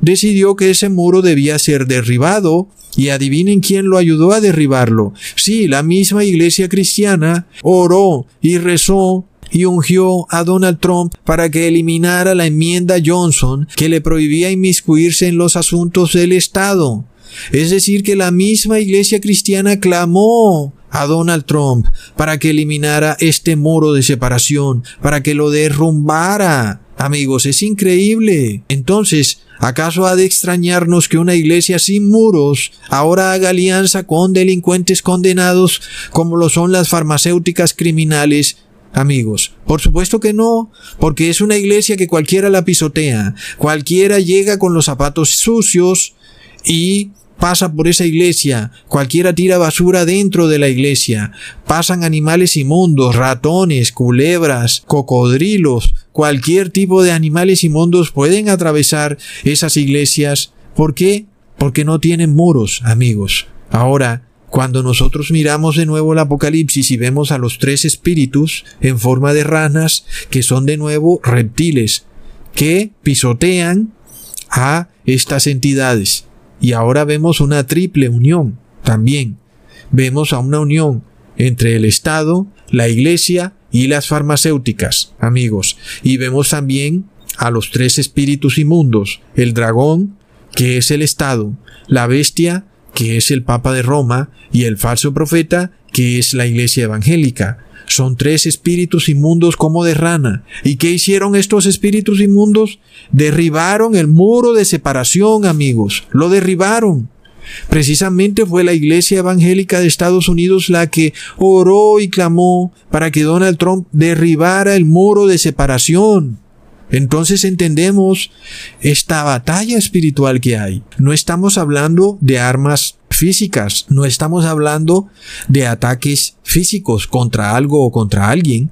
decidió que ese muro debía ser derribado Y adivinen quién lo ayudó a derribarlo. Sí, la misma iglesia cristiana oró y rezó y ungió a Donald Trump para que eliminara la enmienda Johnson que le prohibía inmiscuirse en los asuntos del Estado. Es decir, que la misma iglesia cristiana clamó a Donald Trump para que eliminara este muro de separación, para que lo derrumbara. Amigos, es increíble. Entonces, ¿acaso ha de extrañarnos que una iglesia sin muros ahora haga alianza con delincuentes condenados como lo son las farmacéuticas criminales amigos? Por supuesto que no, porque es una iglesia que cualquiera la pisotea, cualquiera llega con los zapatos sucios y pasa por esa iglesia, cualquiera tira basura dentro de la iglesia, pasan animales inmundos, ratones, culebras, cocodrilos, cualquier tipo de animales inmundos pueden atravesar esas iglesias. ¿Por qué? Porque no tienen muros, amigos. Ahora, cuando nosotros miramos de nuevo el Apocalipsis y vemos a los tres espíritus en forma de ranas, que son de nuevo reptiles, que pisotean a estas entidades. Y ahora vemos una triple unión también. Vemos a una unión entre el Estado, la Iglesia y las farmacéuticas, amigos. Y vemos también a los tres espíritus inmundos, el dragón, que es el Estado, la bestia, que es el Papa de Roma, y el falso profeta, que es la Iglesia evangélica. Son tres espíritus inmundos como de rana. ¿Y qué hicieron estos espíritus inmundos? Derribaron el muro de separación, amigos. Lo derribaron. Precisamente fue la Iglesia Evangélica de Estados Unidos la que oró y clamó para que Donald Trump derribara el muro de separación. Entonces entendemos esta batalla espiritual que hay. No estamos hablando de armas físicas. No estamos hablando de ataques físicos contra algo o contra alguien.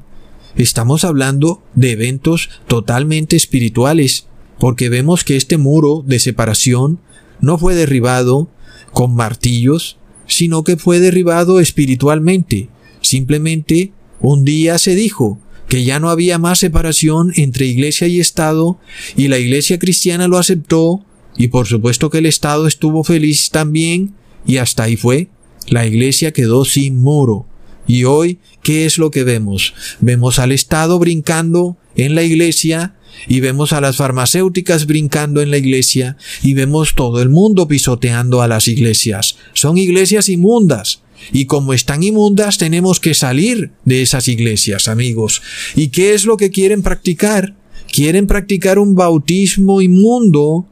Estamos hablando de eventos totalmente espirituales, porque vemos que este muro de separación no fue derribado con martillos, sino que fue derribado espiritualmente. Simplemente un día se dijo que ya no había más separación entre iglesia y Estado, y la iglesia cristiana lo aceptó, y por supuesto que el Estado estuvo feliz también, y hasta ahí fue. La iglesia quedó sin muro. Y hoy, ¿qué es lo que vemos? Vemos al Estado brincando en la iglesia y vemos a las farmacéuticas brincando en la iglesia y vemos todo el mundo pisoteando a las iglesias. Son iglesias inmundas. Y como están inmundas, tenemos que salir de esas iglesias, amigos. ¿Y qué es lo que quieren practicar? Quieren practicar un bautismo inmundo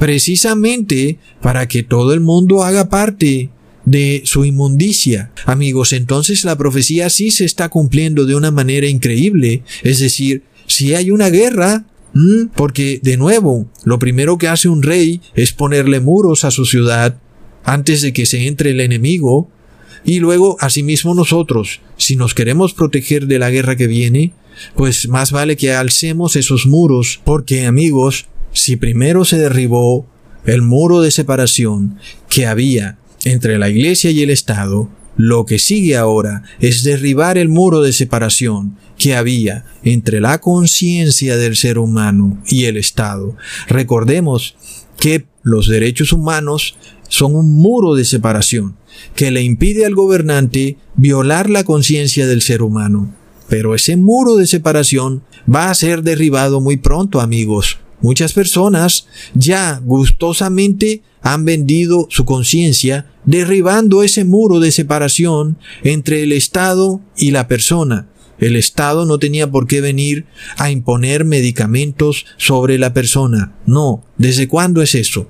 precisamente para que todo el mundo haga parte de su inmundicia. Amigos, entonces la profecía sí se está cumpliendo de una manera increíble. Es decir, si hay una guerra, porque de nuevo, lo primero que hace un rey es ponerle muros a su ciudad antes de que se entre el enemigo. Y luego, asimismo nosotros, si nos queremos proteger de la guerra que viene, pues más vale que alcemos esos muros, porque amigos, si primero se derribó el muro de separación que había entre la Iglesia y el Estado, lo que sigue ahora es derribar el muro de separación que había entre la conciencia del ser humano y el Estado. Recordemos que los derechos humanos son un muro de separación que le impide al gobernante violar la conciencia del ser humano. Pero ese muro de separación va a ser derribado muy pronto, amigos. Muchas personas ya gustosamente han vendido su conciencia derribando ese muro de separación entre el Estado y la persona. El Estado no tenía por qué venir a imponer medicamentos sobre la persona. No. ¿Desde cuándo es eso?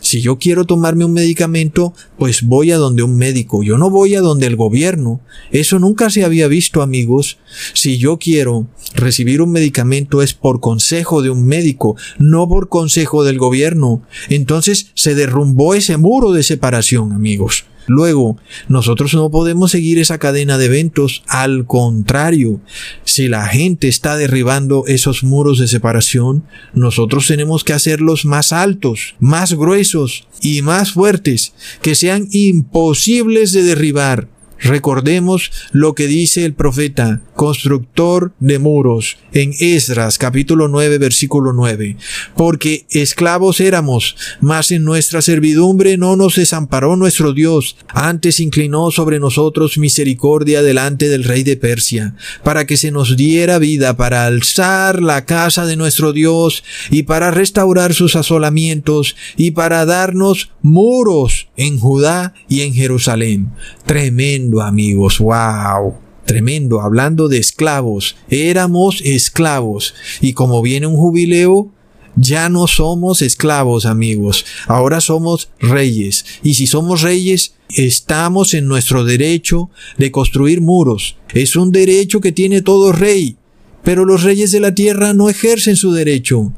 Si yo quiero tomarme un medicamento, pues voy a donde un médico. Yo no voy a donde el gobierno. Eso nunca se había visto, amigos. Si yo quiero recibir un medicamento es por consejo de un médico, no por consejo del gobierno. Entonces se derrumbó ese muro de separación, amigos. Luego, nosotros no podemos seguir esa cadena de eventos. Al contrario, si la gente está derribando esos muros de separación, nosotros tenemos que hacerlos más altos, más gruesos y más fuertes, que sean imposibles de derribar. Recordemos lo que dice el profeta, constructor de muros, en Esdras capítulo 9 versículo 9. Porque esclavos éramos, mas en nuestra servidumbre no nos desamparó nuestro Dios, antes inclinó sobre nosotros misericordia delante del rey de Persia, para que se nos diera vida para alzar la casa de nuestro Dios y para restaurar sus asolamientos y para darnos muros en Judá y en Jerusalén. Tremendo amigos, wow. Tremendo, hablando de esclavos. Éramos esclavos. Y como viene un jubileo, ya no somos esclavos, amigos. Ahora somos reyes. Y si somos reyes, estamos en nuestro derecho de construir muros. Es un derecho que tiene todo rey. Pero los reyes de la tierra no ejercen su derecho.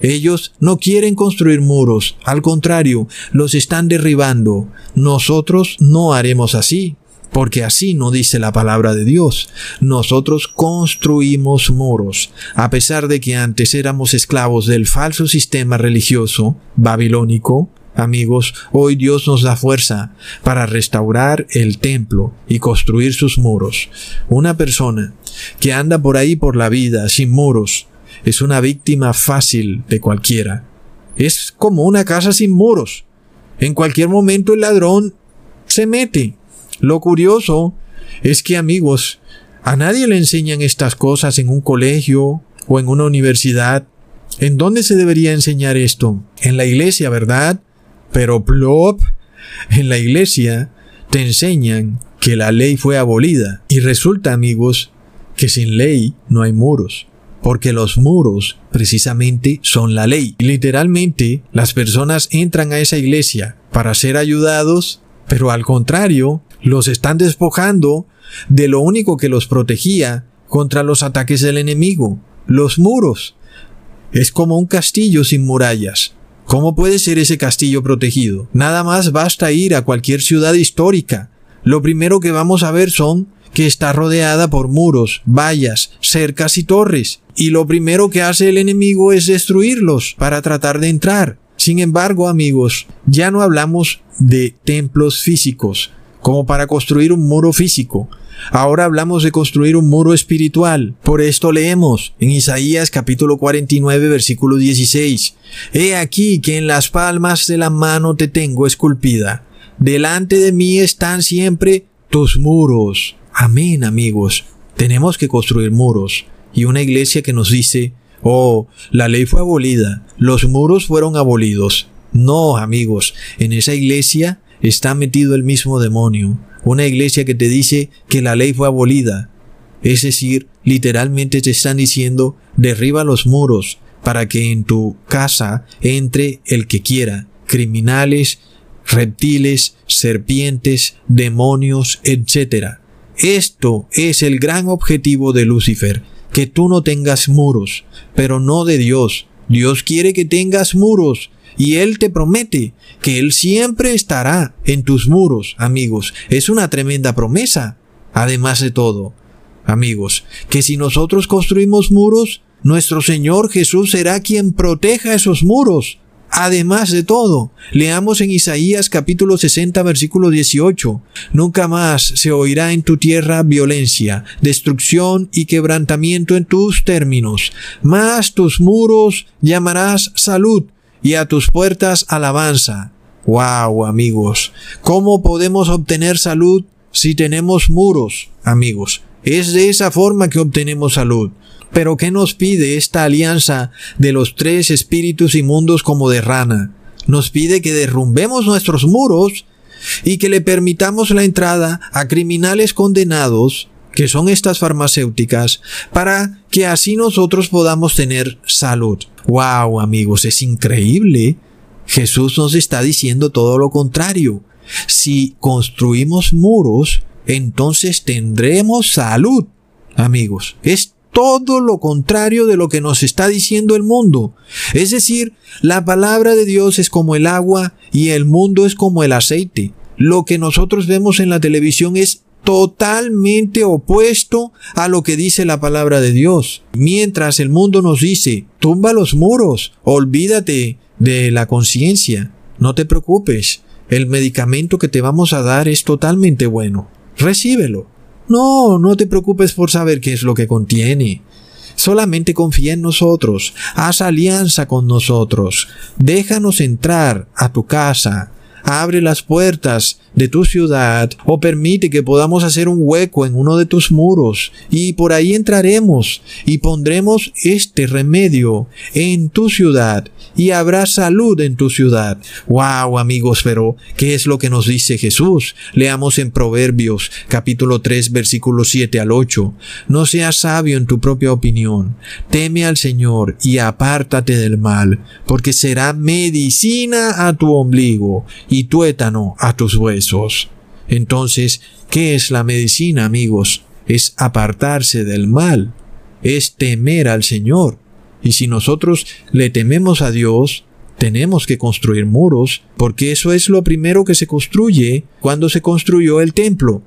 Ellos no quieren construir muros, al contrario, los están derribando. Nosotros no haremos así, porque así no dice la palabra de Dios. Nosotros construimos muros, a pesar de que antes éramos esclavos del falso sistema religioso babilónico. Amigos, hoy Dios nos da fuerza para restaurar el templo y construir sus muros. Una persona que anda por ahí por la vida sin muros, es una víctima fácil de cualquiera. Es como una casa sin muros. En cualquier momento el ladrón se mete. Lo curioso es que amigos, a nadie le enseñan estas cosas en un colegio o en una universidad. ¿En dónde se debería enseñar esto? En la iglesia, ¿verdad? Pero plop, en la iglesia te enseñan que la ley fue abolida. Y resulta, amigos, que sin ley no hay muros porque los muros precisamente son la ley. Literalmente, las personas entran a esa iglesia para ser ayudados, pero al contrario, los están despojando de lo único que los protegía contra los ataques del enemigo, los muros. Es como un castillo sin murallas. ¿Cómo puede ser ese castillo protegido? Nada más basta ir a cualquier ciudad histórica. Lo primero que vamos a ver son que está rodeada por muros, vallas, cercas y torres y lo primero que hace el enemigo es destruirlos para tratar de entrar. Sin embargo, amigos, ya no hablamos de templos físicos, como para construir un muro físico. Ahora hablamos de construir un muro espiritual. Por esto leemos en Isaías capítulo 49 versículo 16. He aquí que en las palmas de la mano te tengo esculpida. Delante de mí están siempre tus muros. Amén, amigos. Tenemos que construir muros y una iglesia que nos dice, oh, la ley fue abolida, los muros fueron abolidos. No, amigos, en esa iglesia está metido el mismo demonio. Una iglesia que te dice que la ley fue abolida. Es decir, literalmente te están diciendo, derriba los muros para que en tu casa entre el que quiera, criminales, reptiles, serpientes, demonios, etc. Esto es el gran objetivo de Lucifer, que tú no tengas muros, pero no de Dios. Dios quiere que tengas muros y Él te promete que Él siempre estará en tus muros, amigos. Es una tremenda promesa. Además de todo, amigos, que si nosotros construimos muros, nuestro Señor Jesús será quien proteja esos muros. Además de todo, leamos en Isaías capítulo 60 versículo 18, Nunca más se oirá en tu tierra violencia, destrucción y quebrantamiento en tus términos, mas tus muros llamarás salud y a tus puertas alabanza. Wow, amigos, ¿cómo podemos obtener salud si tenemos muros, amigos? Es de esa forma que obtenemos salud. Pero ¿qué nos pide esta alianza de los tres espíritus inmundos como de rana? Nos pide que derrumbemos nuestros muros y que le permitamos la entrada a criminales condenados, que son estas farmacéuticas, para que así nosotros podamos tener salud. ¡Wow, amigos! Es increíble. Jesús nos está diciendo todo lo contrario. Si construimos muros, entonces tendremos salud. Amigos, es todo lo contrario de lo que nos está diciendo el mundo. Es decir, la palabra de Dios es como el agua y el mundo es como el aceite. Lo que nosotros vemos en la televisión es totalmente opuesto a lo que dice la palabra de Dios. Mientras el mundo nos dice, tumba los muros, olvídate de la conciencia, no te preocupes, el medicamento que te vamos a dar es totalmente bueno. recíbelo. No, no te preocupes por saber qué es lo que contiene. Solamente confía en nosotros, haz alianza con nosotros, déjanos entrar a tu casa, abre las puertas de tu ciudad o permite que podamos hacer un hueco en uno de tus muros y por ahí entraremos y pondremos este remedio en tu ciudad y habrá salud en tu ciudad. Wow, amigos, pero ¿qué es lo que nos dice Jesús? Leamos en Proverbios capítulo 3 versículo 7 al 8. No seas sabio en tu propia opinión. Teme al Señor y apártate del mal, porque será medicina a tu ombligo y tuétano a tus huesos. Entonces, ¿qué es la medicina, amigos? Es apartarse del mal, es temer al Señor. Y si nosotros le tememos a Dios, tenemos que construir muros, porque eso es lo primero que se construye cuando se construyó el templo.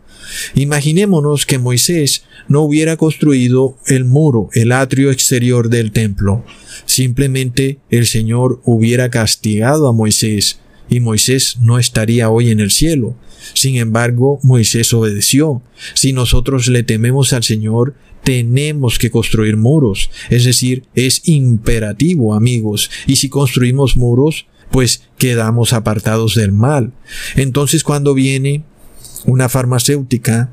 Imaginémonos que Moisés no hubiera construido el muro, el atrio exterior del templo. Simplemente el Señor hubiera castigado a Moisés y Moisés no estaría hoy en el cielo. Sin embargo, Moisés obedeció. Si nosotros le tememos al Señor, tenemos que construir muros. Es decir, es imperativo, amigos. Y si construimos muros, pues quedamos apartados del mal. Entonces cuando viene una farmacéutica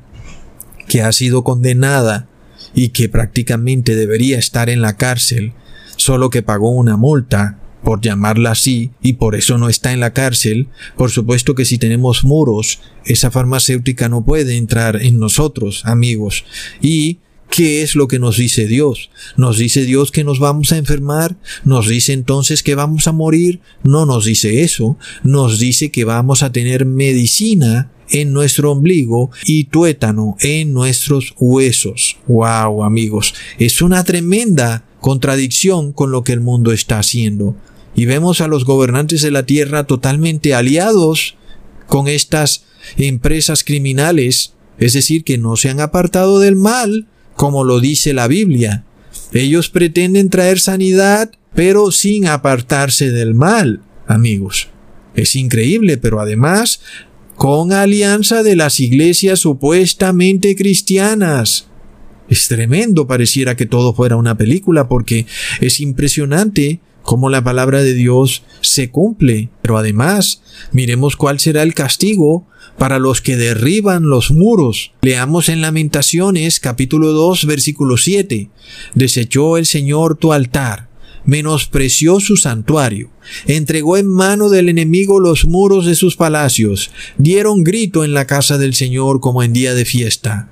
que ha sido condenada y que prácticamente debería estar en la cárcel, solo que pagó una multa, por llamarla así, y por eso no está en la cárcel, por supuesto que si tenemos muros, esa farmacéutica no puede entrar en nosotros, amigos. Y ¿Qué es lo que nos dice Dios? ¿Nos dice Dios que nos vamos a enfermar? ¿Nos dice entonces que vamos a morir? No nos dice eso. Nos dice que vamos a tener medicina en nuestro ombligo y tuétano en nuestros huesos. Wow, amigos, es una tremenda contradicción con lo que el mundo está haciendo y vemos a los gobernantes de la tierra totalmente aliados con estas empresas criminales, es decir, que no se han apartado del mal, como lo dice la Biblia. Ellos pretenden traer sanidad, pero sin apartarse del mal, amigos. Es increíble, pero además con alianza de las iglesias supuestamente cristianas. Es tremendo, pareciera que todo fuera una película, porque es impresionante cómo la palabra de Dios se cumple. Pero además, miremos cuál será el castigo para los que derriban los muros. Leamos en Lamentaciones capítulo 2 versículo 7. Desechó el Señor tu altar, menospreció su santuario, entregó en mano del enemigo los muros de sus palacios, dieron grito en la casa del Señor como en día de fiesta.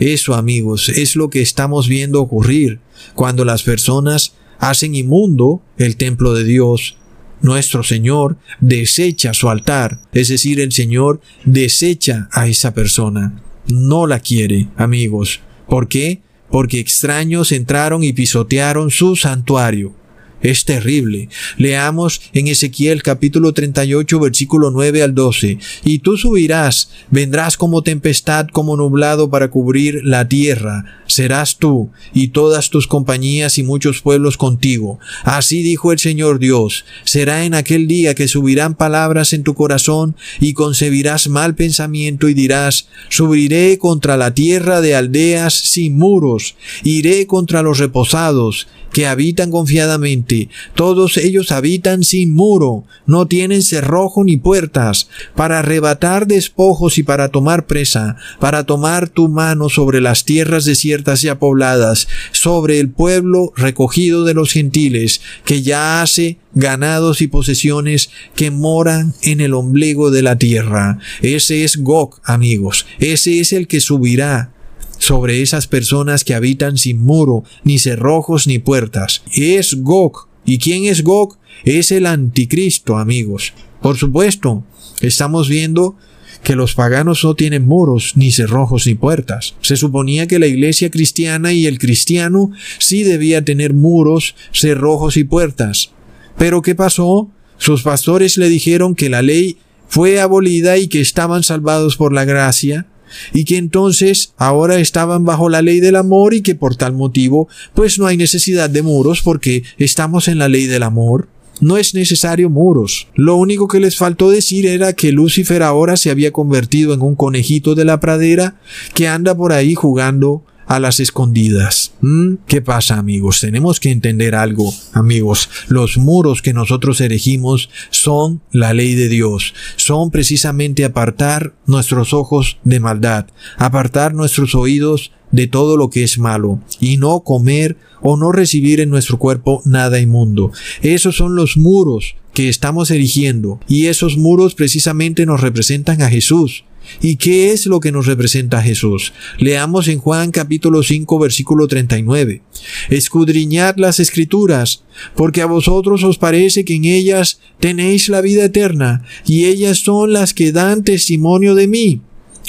Eso, amigos, es lo que estamos viendo ocurrir cuando las personas hacen inmundo el templo de Dios. Nuestro Señor desecha su altar, es decir, el Señor desecha a esa persona. No la quiere, amigos. ¿Por qué? Porque extraños entraron y pisotearon su santuario. Es terrible. Leamos en Ezequiel capítulo 38 versículo 9 al 12. Y tú subirás, vendrás como tempestad, como nublado para cubrir la tierra. Serás tú y todas tus compañías y muchos pueblos contigo. Así dijo el Señor Dios. Será en aquel día que subirán palabras en tu corazón y concebirás mal pensamiento y dirás, subiré contra la tierra de aldeas sin muros, iré contra los reposados que habitan confiadamente. Todos ellos habitan sin muro, no tienen cerrojo ni puertas, para arrebatar despojos y para tomar presa, para tomar tu mano sobre las tierras desiertas y apobladas, sobre el pueblo recogido de los gentiles, que ya hace ganados y posesiones que moran en el ombligo de la tierra. Ese es Gog, amigos. Ese es el que subirá sobre esas personas que habitan sin muro, ni cerrojos, ni puertas. Es Gog. ¿Y quién es Gog? Es el anticristo, amigos. Por supuesto, estamos viendo que los paganos no tienen muros, ni cerrojos, ni puertas. Se suponía que la iglesia cristiana y el cristiano sí debía tener muros, cerrojos y puertas. Pero ¿qué pasó? Sus pastores le dijeron que la ley fue abolida y que estaban salvados por la gracia, y que entonces ahora estaban bajo la ley del amor y que por tal motivo pues no hay necesidad de muros porque estamos en la ley del amor. no es necesario muros. Lo único que les faltó decir era que Lucifer ahora se había convertido en un conejito de la pradera que anda por ahí jugando a las escondidas. ¿Mm? ¿Qué pasa amigos? Tenemos que entender algo, amigos. Los muros que nosotros erigimos son la ley de Dios. Son precisamente apartar nuestros ojos de maldad, apartar nuestros oídos de todo lo que es malo y no comer o no recibir en nuestro cuerpo nada inmundo. Esos son los muros que estamos erigiendo y esos muros precisamente nos representan a Jesús. ¿Y qué es lo que nos representa Jesús? Leamos en Juan capítulo 5 versículo 39. Escudriñad las escrituras, porque a vosotros os parece que en ellas tenéis la vida eterna, y ellas son las que dan testimonio de mí.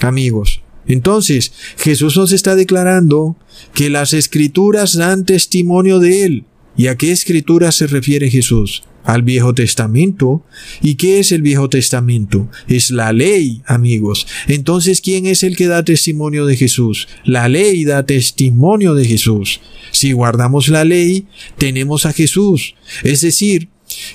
Amigos, entonces Jesús nos está declarando que las escrituras dan testimonio de Él. ¿Y a qué escritura se refiere Jesús? Al Viejo Testamento. ¿Y qué es el Viejo Testamento? Es la ley, amigos. Entonces, ¿quién es el que da testimonio de Jesús? La ley da testimonio de Jesús. Si guardamos la ley, tenemos a Jesús. Es decir,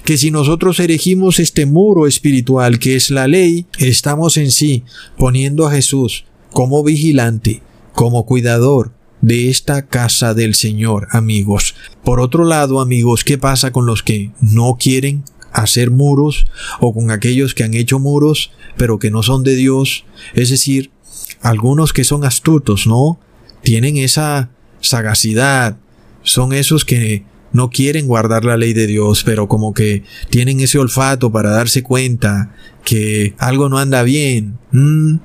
que si nosotros erigimos este muro espiritual que es la ley, estamos en sí poniendo a Jesús como vigilante, como cuidador, de esta casa del Señor, amigos. Por otro lado, amigos, ¿qué pasa con los que no quieren hacer muros o con aquellos que han hecho muros pero que no son de Dios? Es decir, algunos que son astutos, ¿no? Tienen esa sagacidad, son esos que no quieren guardar la ley de Dios, pero como que tienen ese olfato para darse cuenta que algo no anda bien. Mm,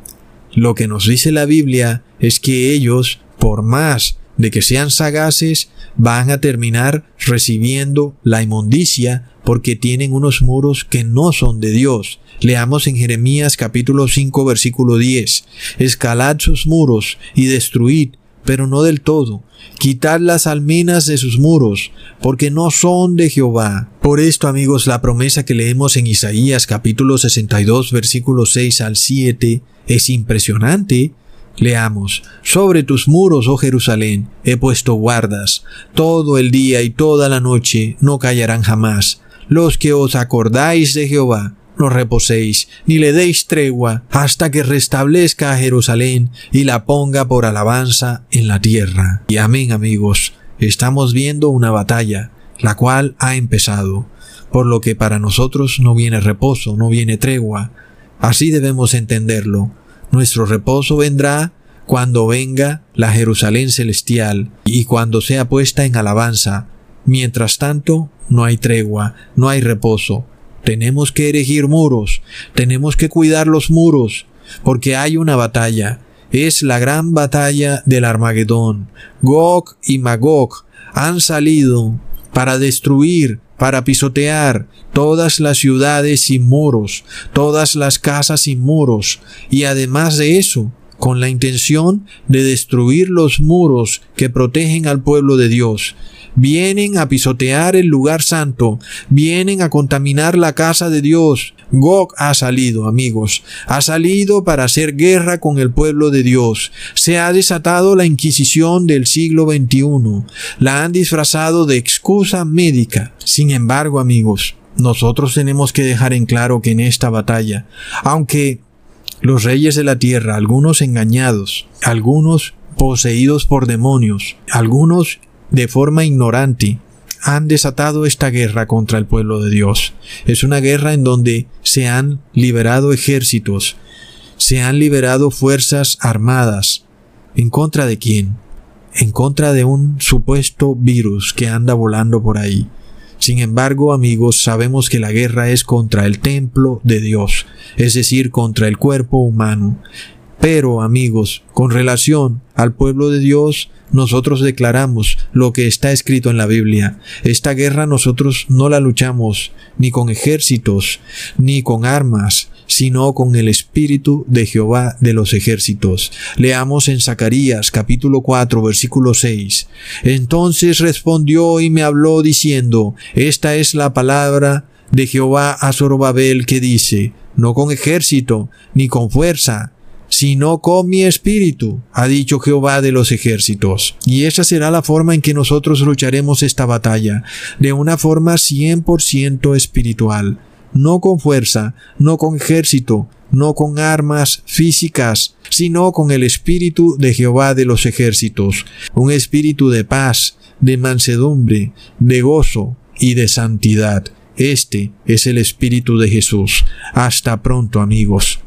lo que nos dice la Biblia es que ellos por más de que sean sagaces, van a terminar recibiendo la inmundicia porque tienen unos muros que no son de Dios. Leamos en Jeremías capítulo 5 versículo 10. Escalad sus muros y destruid, pero no del todo. Quitad las almenas de sus muros, porque no son de Jehová. Por esto, amigos, la promesa que leemos en Isaías capítulo 62 versículo 6 al 7 es impresionante Leamos, sobre tus muros, oh Jerusalén, he puesto guardas, todo el día y toda la noche no callarán jamás. Los que os acordáis de Jehová, no reposéis, ni le deis tregua, hasta que restablezca a Jerusalén y la ponga por alabanza en la tierra. Y amén amigos, estamos viendo una batalla, la cual ha empezado, por lo que para nosotros no viene reposo, no viene tregua. Así debemos entenderlo. Nuestro reposo vendrá cuando venga la Jerusalén celestial y cuando sea puesta en alabanza. Mientras tanto, no hay tregua, no hay reposo. Tenemos que erigir muros, tenemos que cuidar los muros, porque hay una batalla. Es la gran batalla del Armagedón. Gog y Magog han salido para destruir, para pisotear todas las ciudades sin muros, todas las casas sin muros, y además de eso, con la intención de destruir los muros que protegen al pueblo de Dios. Vienen a pisotear el lugar santo, vienen a contaminar la casa de Dios. Gog ha salido, amigos, ha salido para hacer guerra con el pueblo de Dios. Se ha desatado la Inquisición del siglo XXI. La han disfrazado de excusa médica. Sin embargo, amigos, nosotros tenemos que dejar en claro que en esta batalla, aunque los reyes de la tierra, algunos engañados, algunos poseídos por demonios, algunos de forma ignorante, han desatado esta guerra contra el pueblo de Dios. Es una guerra en donde se han liberado ejércitos, se han liberado fuerzas armadas. ¿En contra de quién? En contra de un supuesto virus que anda volando por ahí. Sin embargo, amigos, sabemos que la guerra es contra el templo de Dios, es decir, contra el cuerpo humano. Pero, amigos, con relación al pueblo de Dios, nosotros declaramos lo que está escrito en la Biblia. Esta guerra nosotros no la luchamos ni con ejércitos, ni con armas, sino con el Espíritu de Jehová de los ejércitos. Leamos en Zacarías capítulo 4 versículo 6. Entonces respondió y me habló diciendo, esta es la palabra de Jehová a Zorobabel que dice, no con ejército, ni con fuerza, sino con mi espíritu, ha dicho Jehová de los ejércitos. Y esa será la forma en que nosotros lucharemos esta batalla, de una forma 100% espiritual, no con fuerza, no con ejército, no con armas físicas, sino con el espíritu de Jehová de los ejércitos, un espíritu de paz, de mansedumbre, de gozo y de santidad. Este es el espíritu de Jesús. Hasta pronto amigos.